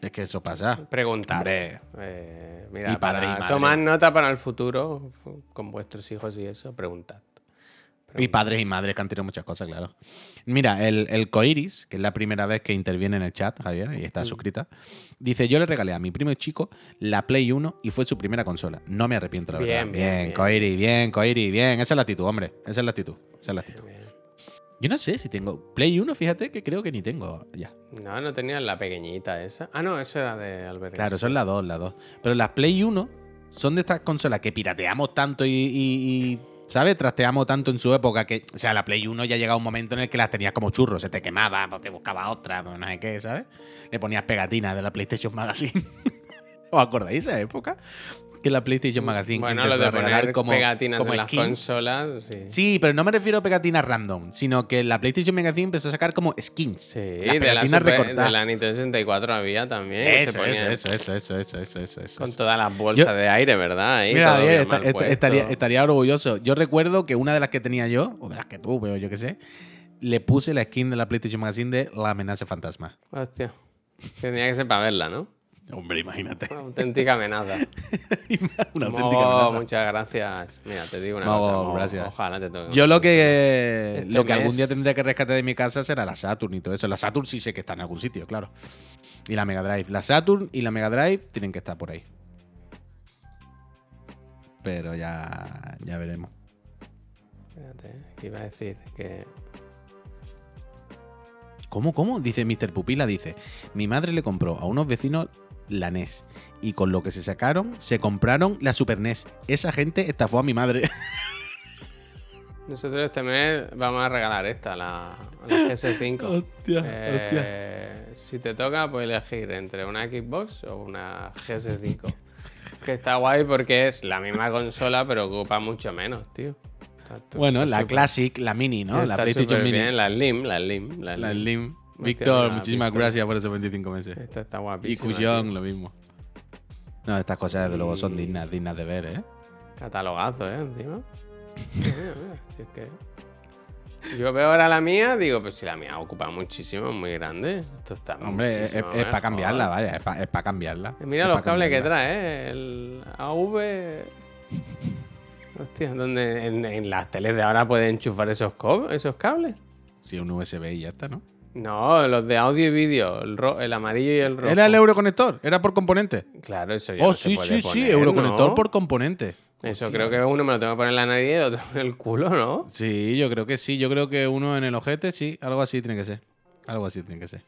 Es que eso pasa. Preguntar. Eh, mira, Y padre para y madre. tomar nota para el futuro con vuestros hijos y eso, preguntad. Y padres y madres que han tirado muchas cosas, claro. Mira, el, el Coiris, que es la primera vez que interviene en el chat, Javier, y Mm. está suscrita, dice: Yo le regalé a mi primo chico la Play 1 y fue su primera consola. No me arrepiento, la Bien, verdad. bien, bien. Coiris, bien, Coiris, bien. Esa es la actitud, hombre. Esa es la actitud. Esa es la actitud. Bien. Yo no sé si tengo Play 1, fíjate que creo que ni tengo ya. No, no tenías la pequeñita esa. Ah, no, eso era de Albert. Claro, son las dos, las dos. Pero las Play 1 son de estas consolas que pirateamos tanto y, y- y, ¿sabes? Trasteamos tanto en su época que, o sea, la Play 1 ya llegaba un momento en el que las tenías como churros, se te quemaba, pues te buscaba otra, pues no sé qué, ¿sabes? Le ponías pegatinas de la PlayStation Magazine. ¿Os acordáis esa época? Que la PlayStation Magazine Bueno, lo de poner como, pegatinas como en las skins. consolas, sí. Sí, pero no me refiero a pegatinas random, sino que la PlayStation Magazine empezó a sacar como skins. Sí, Las de la, Super- recortadas. de la Nintendo 64 había también. se Eso, ponía eso, eso, eso, eso, eso, eso, eso, Con todas las bolsas Yo- de aire, ¿verdad? Ahí, Mira, todo bien estaría, estaría orgulloso. Yo recuerdo que una de las que tenía yo, o de las que tuve, o yo qué sé, le puse la skin de la PlayStation Magazine de La amenaza fantasma. Hostia. Tenía que ser para verla, ¿no? Hombre, imagínate. Una auténtica amenaza. Una Mo, auténtica amenaza. muchas gracias. Mira, te digo una Mo, cosa. Mo, gracias. Ojalá te toque. Yo lo que Este lo que algún día tendré que rescatar de mi casa será la Saturn y todo eso. La Saturn sí sé que está en algún sitio, claro. Y la Mega Drive. La Saturn y la Mega Drive tienen que estar por ahí. Pero ya, ya veremos. Espérate, que iba a decir que. ¿Cómo, cómo? Dice Mr. Pupila, dice, mi madre le compró a unos vecinos la NES y con lo que se sacaron se compraron la Super NES. Esa gente estafó a mi madre. Nosotros este mes vamos a regalar esta, la, la GS5. Hostia, Eh, Si te toca, puedes elegir entre una Xbox o una GS5. que está guay porque es la misma consola, pero ocupa mucho menos, tío. Está- Bueno, está la Classic, la Mini, ¿no? La PlayStation Mini. bien, la Slim, la Slim. La La Slim. Víctor, mira, muchísimas Víctor. gracias por esos 25 meses. Esta está Y guapísima. Cushon, tío. lo mismo. No, estas cosas desde luego son dignas, dignas de ver, ¿eh? Catalogazo, ¿eh? Encima. Mira, mira, si es que... Yo veo ahora la mía, digo, pues si la mía ocupa muchísimo, es muy grande. Esto está Hombre, es, para mejor. cambiarla, vaya, es para cambiarla. Mira Es los pa' cables que trae, ¿eh? El AV... Hostia, donde en, en las teles de ahora pueden enchufar esos, esos cables. Sí, un USB y ya está, ¿no? No, los de audio y vídeo, el, amarillo y el rojo. Era el Euroconector, era por componente. Claro, eso ya Oh, no se sí, puede sí, sí, poner, Euroconector ¿no? por componente. Eso Hostia. creo que uno me lo tengo que poner en la nariz y el otro en el culo, ¿no? Sí, yo creo que sí. Yo creo que uno en el ojete, sí. Algo así tiene que ser. Algo así tiene que ser.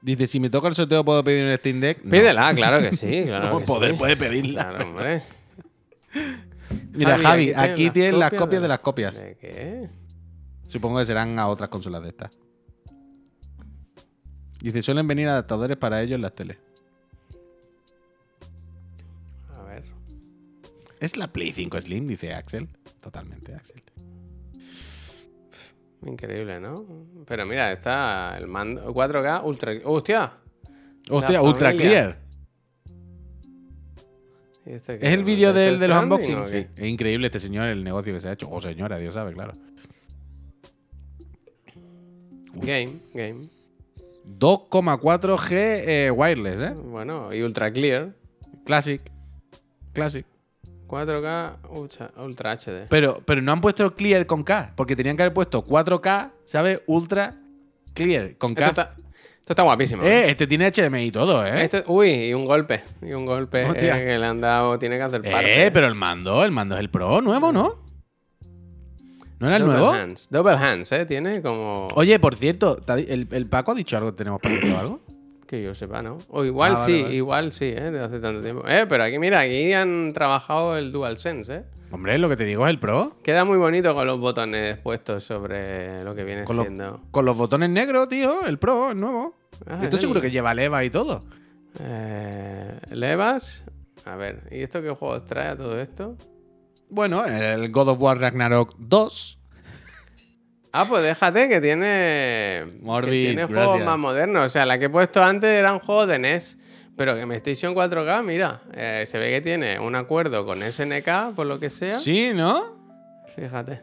Dice, si me toca el sorteo, ¿puedo pedir un Steam Deck? No. Pídela, claro que sí. Claro No, que poder, sí. puede pedirla. Claro, hombre. Mira, Javi, aquí tienes las copias de las copias. ¿De qué? Supongo que serán a otras consolas de estas. Dice, suelen venir adaptadores para ellos en las teles. A ver. Es la Play 5 Slim, dice Axel. Totalmente, Axel. Increíble, ¿no? Pero mira, está el mando 4K Ultra. ¡Hostia! Hostia, Ultra. Clear. ¿Y este ¿Es el vídeo ¿Es del, el de los unboxing? Sí. Es increíble este señor, el negocio que se ha hecho. O señora, Dios sabe, claro. Game, game. 2,4G eh, wireless, ¿eh? Bueno, y Ultra Clear. Classic. Classic. 4K Ultra, HD. Pero, pero no han puesto clear con K, porque tenían que haber puesto 4K, ¿sabes? Ultra clear con K. Esto está, esto está guapísimo. Eh, este tiene HDMI y todo, ¿eh? Esto- uy, y un golpe. Y un golpe eh, que le han dado. Tiene que hacer parte. Eh, pero el mando, el mando es el Pro nuevo, ¿no? ¿No era el Double nuevo? hands. Double hands, ¿eh? Tiene como. Oye, por cierto, ¿te ha di- ¿el, el Paco ha dicho algo? ¿Tenemos pendiente o algo? Que yo sepa, ¿no? O igual Ah, vale, sí, vale. igual sí, ¿eh? Desde hace tanto tiempo. Eh, pero aquí, mira, aquí han trabajado el DualSense, ¿eh? Hombre, lo que te digo es el Pro. Queda muy bonito con los botones puestos sobre lo que viene Con los, siendo. con los botones negros, tío, el Pro, el nuevo. Ah, Esto es seguro que lleva leva y todo. Eh, Levas. A ver, ¿y esto qué juegos trae a todo esto? Bueno, el God of War Ragnarok 2. Ah, pues déjate que tiene. Morbid, que tiene gracias. juegos más modernos. O sea, la que he puesto antes eran juegos de NES. Pero que PlayStation 4K, mira, eh, se ve que tiene un acuerdo con SNK, por lo que sea. Sí, ¿no? Fíjate.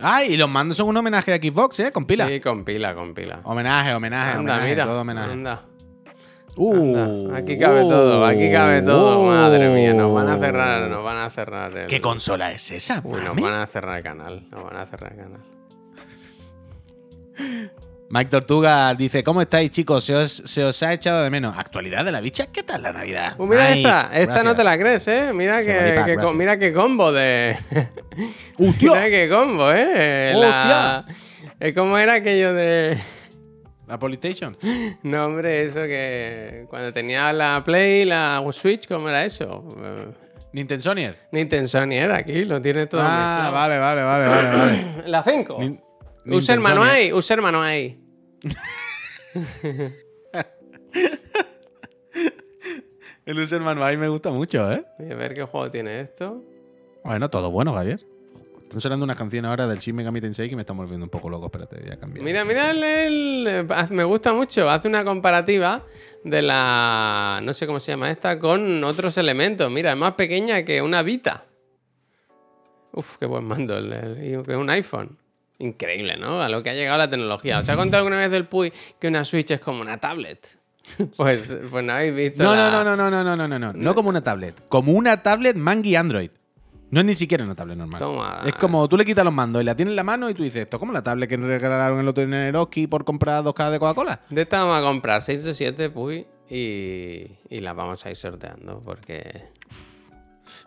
Ah, y los mandos son un homenaje a Xbox, ¿eh? Con pila. Sí, con pila, con pila. Homenaje, homenaje, Anda, homenaje, mira. todo homenaje. Anda, Uh, anda. Aquí cabe todo, aquí cabe todo. uh. Madre mía, nos van a cerrar, nos van a cerrar el. ¿Qué consola es esa? Uy, nos van a cerrar el canal. Nos van a cerrar el canal. Mike Tortuga dice: ¿Cómo estáis, chicos? Se os, se os ha echado de menos. ¿Actualidad de la bicha? ¿Qué tal la Navidad? Uh, mira Mike, esta, esta no te la crees, ¿eh? Mira que, mira qué combo de. ¡Hostia! mira qué combo, ¿eh? La... eh, ¿Cómo era aquello de.? La Polystation. No, hombre, eso que. Cuando tenía la Play, la Switch, ¿cómo era eso? Eh, Nintendo Sonyer. Nintendo Sony era aquí, lo tiene todo. Ah, vale, vale, vale, vale, vale. La 5. Nin- User Manuai, User Manuai. El User Manual me gusta mucho, ¿eh? Voy a ver qué juego tiene esto. Bueno, todo bueno, Javier. Están sonando unas canciones ahora del Shin Megami Tensei que me están volviendo un poco loco. Espérate, voy a cambiar. Mira, mira, el, el- haz- me gusta mucho. Hace una comparativa de la. No sé cómo se llama esta, con otros elementos. Mira, es más pequeña que una Vita. Uf, qué buen mando. Que un iPhone. Increíble, ¿no? A lo que ha llegado la tecnología. ¿Os ha contado alguna vez del Puy que una Switch es como una tablet? Pues, pues no habéis visto. No, la- no, no, no, no, no, no, no, no. No como una tablet. Como una tablet Mangi Android. No es ni siquiera una tablet normal. Toma. Es como tú le quitas los mandos y la tienes en la mano y tú dices, esto es como la tablet que nos regalaron el otro día en Eroski por comprar dos cajas de Coca-Cola. De esta vamos a comprar 6 o 7 Puy y, y las vamos a ir sorteando porque.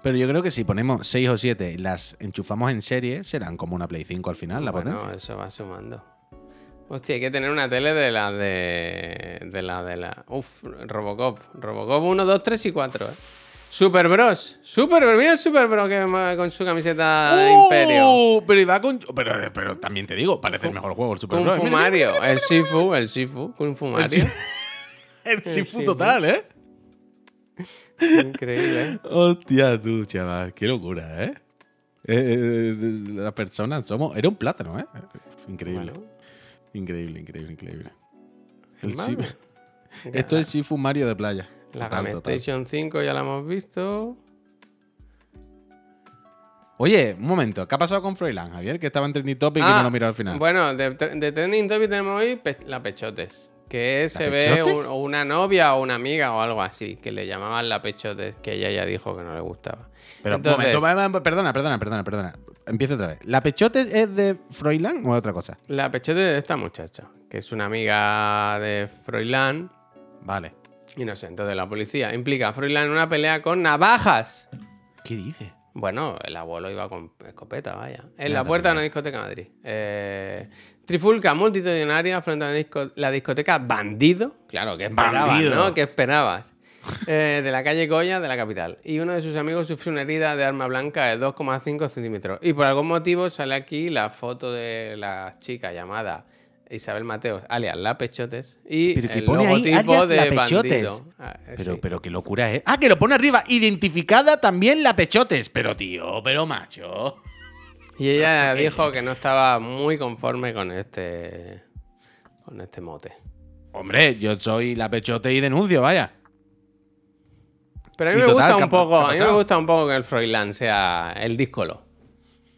Pero yo creo que si ponemos 6 o 7 y las enchufamos en serie, serán como una Play 5 al final, la bueno, potencia. eso va sumando. Hostia, hay que tener una tele de la de. de la de la. Uf, Robocop. Robocop 1, 2, 3 y 4, eh. Super Bros. Super Bros. Mira el Super Bros que va con su camiseta de Imperio. ¡Oh! Pero, iba con... pero, pero también te digo, parece el mejor juego el Super Kung Bros. Fu Mira, mira, Mario. El Sifu, el Sifu. Kung Fu Mario. El Sifu total, ¿eh? Increíble, ¿eh? Hostia, tú, chaval. Qué locura, ¿eh? Eh, eh, las personas somos... Era un plátano, ¿eh? Increíble. Bueno, Increíble, increíble, increíble. el Esto es Sifu Mario de playa. La Total, Game total. Station 5 ya la hemos visto. Oye, un momento. ¿Qué ha pasado con Froilán, Javier? Que estaba en Trending Topic y Ah, no lo miró al final. Bueno, de, de Trending Topic tenemos hoy pe- la Pechotes. Que se ve Pechotes? un- una novia o una amiga o algo así, que le llamaban la Pechotes, que ella ya dijo que no le gustaba. Pero Entonces, un momento, perdona, perdona, perdona, perdona. Empiezo otra vez. ¿La Pechote es de Froilán o es otra cosa? La Pechotes de esta muchacha, que es una amiga de Froilán, Vale. Inocente de la policía, implica a Froilán en una pelea con navajas. ¿Qué dice? Bueno, el abuelo iba con escopeta, vaya. En la puerta de una discoteca de Madrid. Eh, trifulca multitudinaria frente a la, disco- la discoteca Bandido. Claro, que esperabas, Bandido. ¿no? ¿Qué esperabas? Eh, de la calle Goya de la capital. Y uno de sus amigos sufrió una herida de arma blanca de 2,5 centímetros. Y por algún motivo sale aquí la foto de la chica llamada Isabel Mateos, alias La Pechotes, y Pero que el pone logotipo de La Pechotes. bandido. Ah, eh, Pero, sí. pero qué locura es. Ah, que lo pone arriba. Identificada también la pechotes. Pero tío, pero macho. Y ella dijo que no estaba muy conforme con este con este mote. Hombre, yo soy la pechote y denuncio, vaya. Pero a mí me total, gusta ¿qué un poco, a mí me gusta un poco que el Froilán sea el díscolo.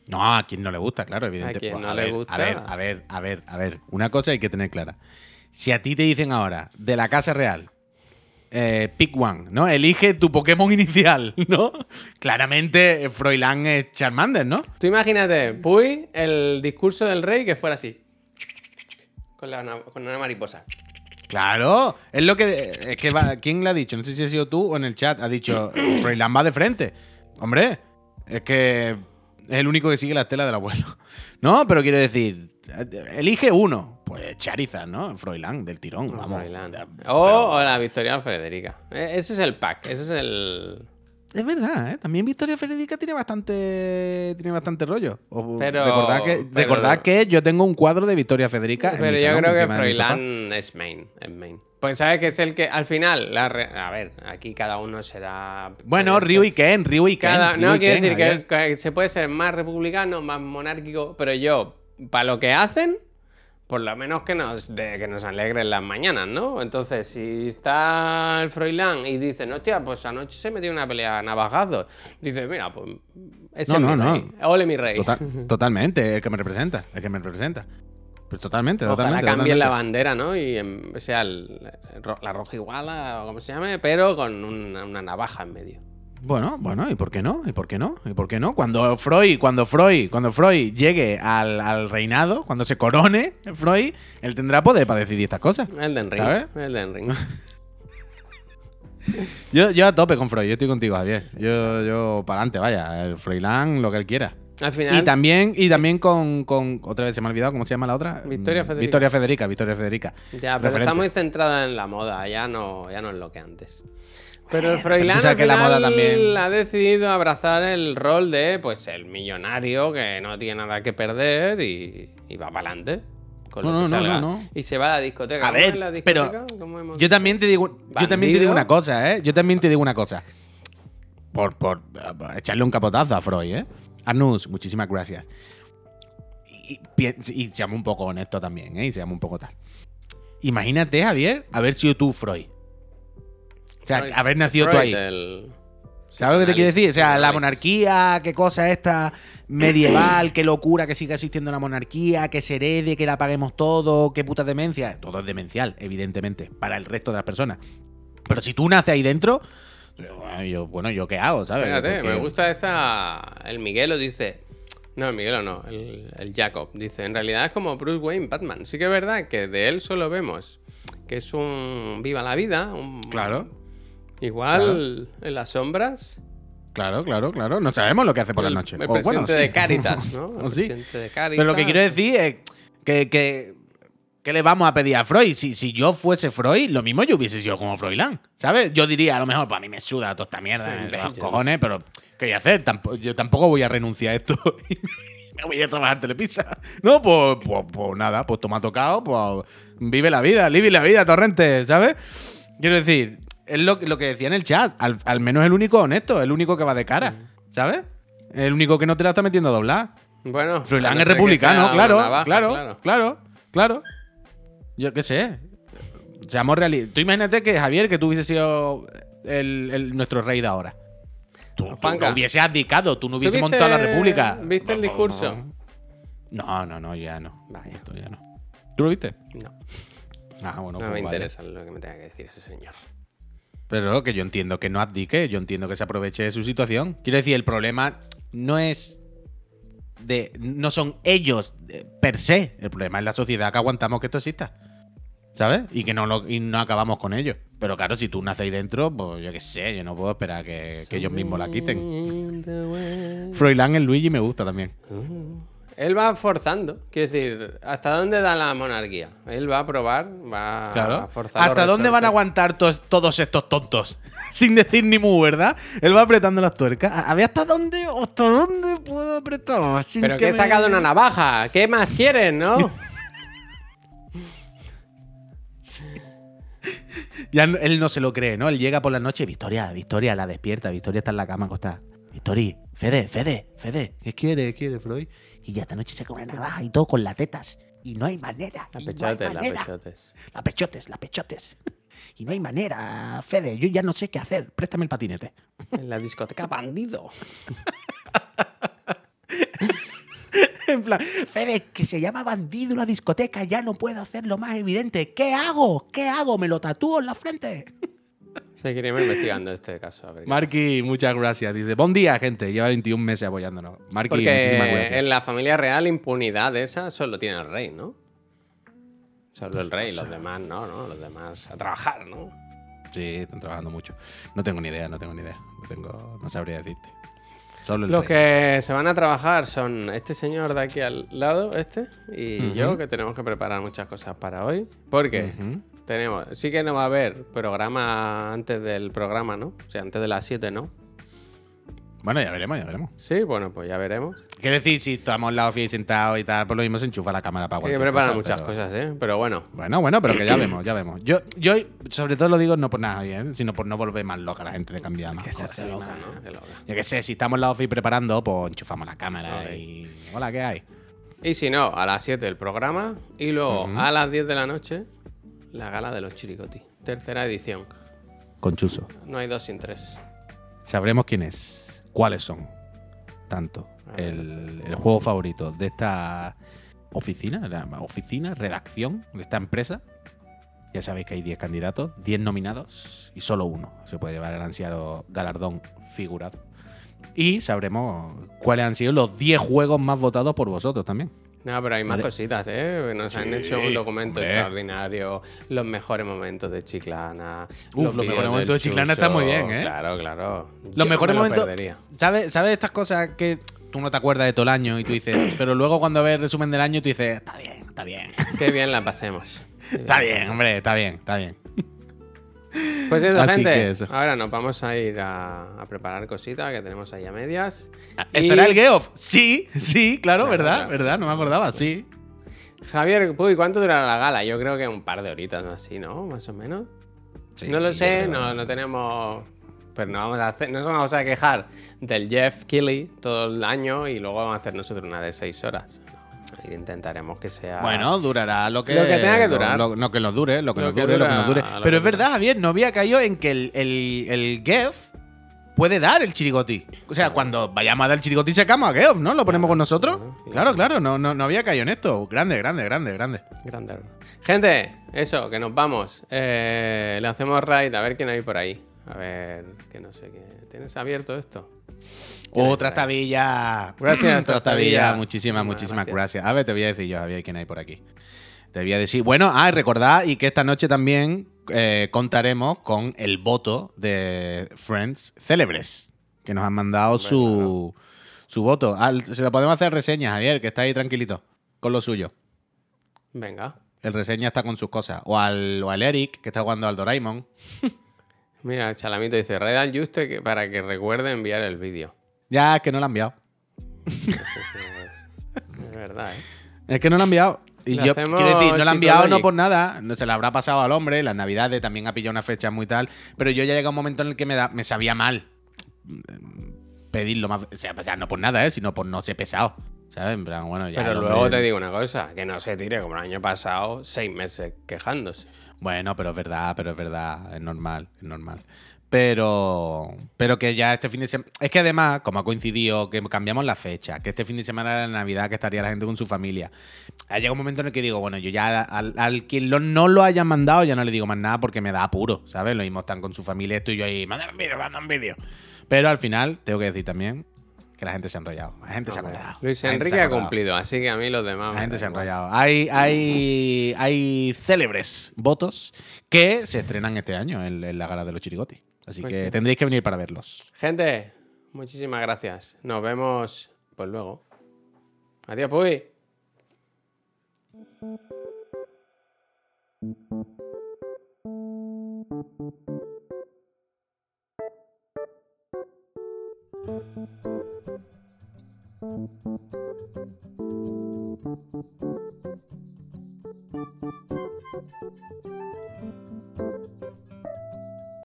No, a quien no le gusta, claro, evidentemente. quien Pues, no le ver, gusta. A ver, a ver, a ver, a ver. Una cosa hay que tener clara. Si a ti te dicen ahora, de la Casa Real, eh, pick one, ¿no? Elige tu Pokémon inicial, ¿no? Claramente, Froilán es Charmander, ¿no? Tú imagínate, Puy, el discurso del rey que fuera así. Con, la- una, con una mariposa. Claro, es lo que. Es que va- ¿Quién le ha dicho? No sé si ha sido tú o en el chat. Ha dicho, Froilán va de frente. Hombre, es que es el único que sigue la estela del abuelo. No, pero quiero decir, elige uno. Pues Charizard, ¿no? Froilán, del tirón. Vamos. Froilán. Ya, O, la Victoria Federica. E- Ese es el pack, ese es el. Es verdad, ¿eh? También Victoria Federica tiene bastante tiene bastante rollo. O- Pero- recordad, que, pero- recordad que yo tengo un cuadro de Victoria Federica. Pero yo salón, creo que. Froilán es main, es main. Pues sabes que es el que al final, la re- a ver, aquí cada uno será. Bueno, Ryu y Ken, Ryu y Ken. cada, Ryu no y quiero Ken, decir que, que se puede ser más republicano, más monárquico, pero yo, para lo que hacen, por lo menos que nos, de, que nos alegren las mañanas, ¿no? Entonces, si está el Froilán y dicen, hostia, pues anoche se metió una pelea a navajazos, dice, mira, pues. Ese No, es no, mi no. rey. Ole mi rey. Total- totalmente, el que me representa, el que me representa. Pues totalmente, Ojalá totalmente. cambien la bandera, ¿no? Y em, sea el- la roja iguala o como se llame, pero con una, una navaja en medio. Bueno, bueno, ¿y por qué no? ¿Y por qué no? ¿Y por qué no? Cuando Freud, cuando Freud, cuando Freud llegue al, al reinado, cuando se corone Freud, él tendrá poder para decidir estas cosas. Elden Ring. ¿Sabes? Elden Ring. Yo, yo a tope con Freud, yo estoy contigo, Javier. Yo, yo para adelante, vaya, el Froilán, lo que él quiera. Al final, Y también, y también con, con- Otra vez se me ha olvidado, ¿cómo se llama la otra? Victoria Mm, Federica. Victoria Federica, Victoria Federica. ya, pero Referente. está muy centrada en la moda, ya no, ya no es lo que antes. Pero el Froilán al que la final moda también- ha decidido abrazar el rol de pues el millonario que no tiene nada que perder y, y va para adelante. Con No, lo no, que no, salga. no, no. Y se va a la discoteca. A ¿Cómo ver, la pero Yo también te digo, yo también te digo una cosa, ¿eh? Yo también te digo una cosa. Por, por eh, echarle un capotazo a Freud, ¿eh? Arnus, muchísimas gracias. Y, pi- y seamos un poco honestos también, ¿eh? Y seamos un poco tal. Imagínate, Javier, haber sido tú Freud. O sea, Freud- haber nacido tú ahí. el- ¿Sabes lo que te quiero decir? O sea, la monarquía, qué cosa esta medieval, qué locura que siga existiendo la monarquía, que se herede, que la paguemos todo, qué puta demencia. Todo es demencial, evidentemente, para el resto de las personas. Pero si tú naces ahí dentro, yo, yo- bueno, ¿yo qué hago, sabes? Espérate, Porque- me gusta esa. El Miguelo dice. No, el Miguelo no, el, el Jacob. Dice: En realidad es como Bruce Wayne, Batman. Sí que es verdad que de él solo vemos que es un viva la vida. Un, Claro, Igual en las sombras. claro, claro, claro. No sabemos lo que hace por el, la noche. El O, bueno, presidente sí. de Caritas, ¿no? El O sí. presidente de Caritas. Pero lo que quiero decir es que, que, ¿qué le vamos a pedir a Freud? Si, si yo fuese Freud, lo mismo yo hubiese sido como Froilán, ¿sabes? Yo diría, a lo mejor, para mí me suda toda esta mierda, Sí, los cojones, pero ¿qué voy a hacer? Yo tampoco voy a renunciar a esto y me voy a trabajar telepizza. No, pues, pues, pues nada, pues toma tocado, pues vive la vida, vive la vida, Torrente, ¿sabes? Quiero decir, es lo, lo que decía en el chat, al, al menos el único honesto, el único que va de cara, ¿sabes? El único que no te la está metiendo a doblar. Bueno, Froilán es republicano, claro, navaja, claro, claro, claro, Yo qué sé. Seamos realistas. Tú imagínate que, Javier, que tú hubieses sido el, el- nuestro rey de ahora. Tú, tú Juanca. lo hubieses abdicado, tú no ¿Tú hubieses viste- montado la república. ¿Viste el discurso? No, no, no, ya no. Vaya. Esto ya no. ¿Tú lo viste? No, Ah, bueno, no pues me interesa lo que me tenga que decir ese señor. Pero que yo entiendo que no abdique, yo entiendo que se aproveche de su situación. Quiero decir, el problema no es de. no son ellos eh, per se. El problema es la sociedad que aguantamos que esto exista. ¿Sabes? Y que no lo, y no acabamos con ello. Pero claro, si tú naces ahí dentro, pues yo qué sé, yo no puedo esperar que, que ellos mismos la quiten. Froilán el Luigi me gusta también. Él va forzando. Quiero decir, ¿hasta dónde da la monarquía? Él va a probar, va Claro. a forzar. ¿Hasta dónde van a aguantar todos estos tontos? Sin decir ni mu, ¿verdad? Él va apretando las tuercas. A ver hasta dónde, hasta dónde puedo apretar. sin Pero que he me- sacado una navaja. ¿Qué más quieren, no? Ya no- él no se lo cree, ¿no? Él llega por la noche, Victoria, Victoria, la despierta, Victoria está en la cama acostada. Victoria, Fede, Fede, Fede, ¿qué quiere, qué quiere, Freud? Y ya esta noche saca una navaja y todo con las tetas. Y no hay manera. La no pechotes, la pechotes. La pechotes, la pechotes. Y no hay manera, Fede, yo ya no sé qué hacer. Préstame el patinete. En la discoteca bandido. En plan, Fede, que se llama bandido la discoteca, ya no puedo hacerlo más evidente. ¿Qué hago? ¿Qué hago? ¿Me lo tatúo en la frente? Seguiremos investigando este caso. A ver qué Marky, muchas gracias. Dice, buen día, gente. Lleva 21 meses apoyándonos. Marky, Porque muchísimas gracias. en la familia real impunidad esa solo tiene el rey, ¿no? Solo el rey, los demás no, ¿no? Los demás a trabajar, ¿no? Sí, están trabajando mucho. No tengo ni idea, no tengo ni idea. No, tengo, no sabría decirte. Solo el Los rey. que se van a trabajar son este señor de aquí al lado, este, y yo, que tenemos que preparar muchas cosas para hoy. Porque Ujú. Tenemos, sí que no va a haber programa antes del programa, ¿no? O sea, antes de las 7, ¿no? Bueno, ya veremos, ya veremos. Sí, bueno, pues ya veremos. Quiero decir, si estamos en la oficina sentados y tal, por lo mismo se enchufa la cámara para cualquier preparar cosa, muchas pero- cosas, ¿eh? Pero bueno, Bueno, bueno, pero que ya vemos, ya vemos. Yo, yo sobre todo lo digo no por nada bien, sino por no volver más loca la gente de cambiar más que cosas loca, ¿no? Loca. Yo qué sé, si estamos en la oficina preparando, pues enchufamos la cámara y... Hola, ¿qué hay? Y si no, a las 7 el programa. Y luego a las 10 de la noche, la gala de los chiricoti. Tercera edición. Con Chuso. No hay dos sin tres. Sabremos quién es, cuáles son, tanto, el, el juego favorito de esta oficina, la oficina, redacción de esta empresa. Ya sabéis que hay 10 candidatos, 10 nominados y solo uno se puede llevar el ansiado galardón figurado. Y sabremos cuáles han sido los 10 juegos más votados por vosotros también. No, pero hay más Vale. cositas, ¿eh? Nos han hecho un documento hombre. extraordinario, los mejores momentos de Chiclana. Uf, los mejores momentos de Chiclana están muy bien, ¿eh? Claro, claro. Los Yo mejores me lo momentos. ¿Sabes ¿sabes estas cosas que tú no te acuerdas de todo el año y tú dices, pero luego cuando ves el resumen del año tú dices, está bien, está bien. Qué bien la pasemos. Qué Está bien, hombre, está bien, está bien. Pues eso, Así gente. eso. Ahora nos vamos a ir a, a preparar cositas que tenemos ahí a medias. Y- ¿Estará el Geoff? Sí, sí, claro, Claro, ¿verdad? claro. ¿Verdad? No me acordaba, sí. Javier, Puy, ¿cuánto durará la gala? Yo creo que un par de horitas o así, ¿no? Más o menos. Sí, no lo sé, no, no tenemos. Pero no vamos a hacer, no nos vamos a quejar del Jeff Kelly todo el año y luego vamos a hacer nosotros una de seis horas. Intentaremos que sea. Bueno, durará lo que, Lo que tenga que durar. Lo, lo que nos dure, lo que Lo nos que dure, lo que nos dure. Pero es verdad. Javier, no había caído en que el, el, el Geoff puede dar el chirigoti. O sea, cuando vayamos a dar el chirigoti sacamos a Geoff, ¿no? Lo ponemos Claro, con nosotros. claro, claro. Claro, claro, no, no, no había caído en esto. Grande, grande, grande, grande. Grande. Gente, eso, que nos vamos. Eh, le hacemos raid a ver quién hay por ahí. A ver, que no sé qué. ¿Tienes abierto esto? ¿Quién hay Otra por ahí? tabilla. Gracias, Otra Trastavilla. tabilla. Muchísimas, Muchísimas gracias. gracias. A ver, te voy a decir yo, Javier, quién hay por aquí. Te voy a decir. Bueno, ah, y recordad y que esta noche también eh, contaremos con el voto de Friends Célebres, que nos han mandado su, su voto. Ah, se lo podemos hacer reseña, Javier, que está ahí tranquilito, con lo suyo. Venga. El reseña está con sus cosas. O al, o al Eric, que está jugando al Doraemon. Mira, el chalamito dice, raid al Juste para que recuerde enviar el vídeo. Ya, es que no lo ha enviado. Es verdad, ¿eh? Es que no lo ha enviado. Y Le yo quiero decir, no lo ha enviado no por nada. No se le habrá pasado al hombre. Las navidades también ha pillado una fecha muy tal. Pero yo ya llega un momento en el que me, da, me sabía mal mm, pedirlo más. O sea, o sea, no por nada, ¿eh? sino por no ser pesado. ¿Sabes? En plan, bueno, ya. Pero luego hombre- te digo una cosa, que no se tire como el año pasado, seis meses quejándose. Bueno, pero es verdad, pero es verdad. Es normal, es normal. Pero, pero que ya este fin de semana. Es que además, como ha coincidido, que cambiamos la fecha, que este fin de semana era la Navidad, que estaría la gente con su familia. Ha llegado un momento en el que digo, bueno, yo ya al, al quien lo- no lo hayan mandado, ya no le digo más nada porque me da apuro, ¿sabes? Lo mismo están con su familia, estoy yo ahí, mandan un vídeo, mandan un vídeo. Pero al final, tengo que decir también que la gente se ha enrollado. La gente se ha acordado. Luis Enrique ha cumplido, así que a mí los demás. La gente se ha enrollado. Hay, hay, hay célebres votos que se estrenan este año en, en la gala de los chirigotis. Así Pues que sí. tendréis que venir para verlos. Gente, muchísimas gracias. Nos vemos pues luego. Adiós, Puy.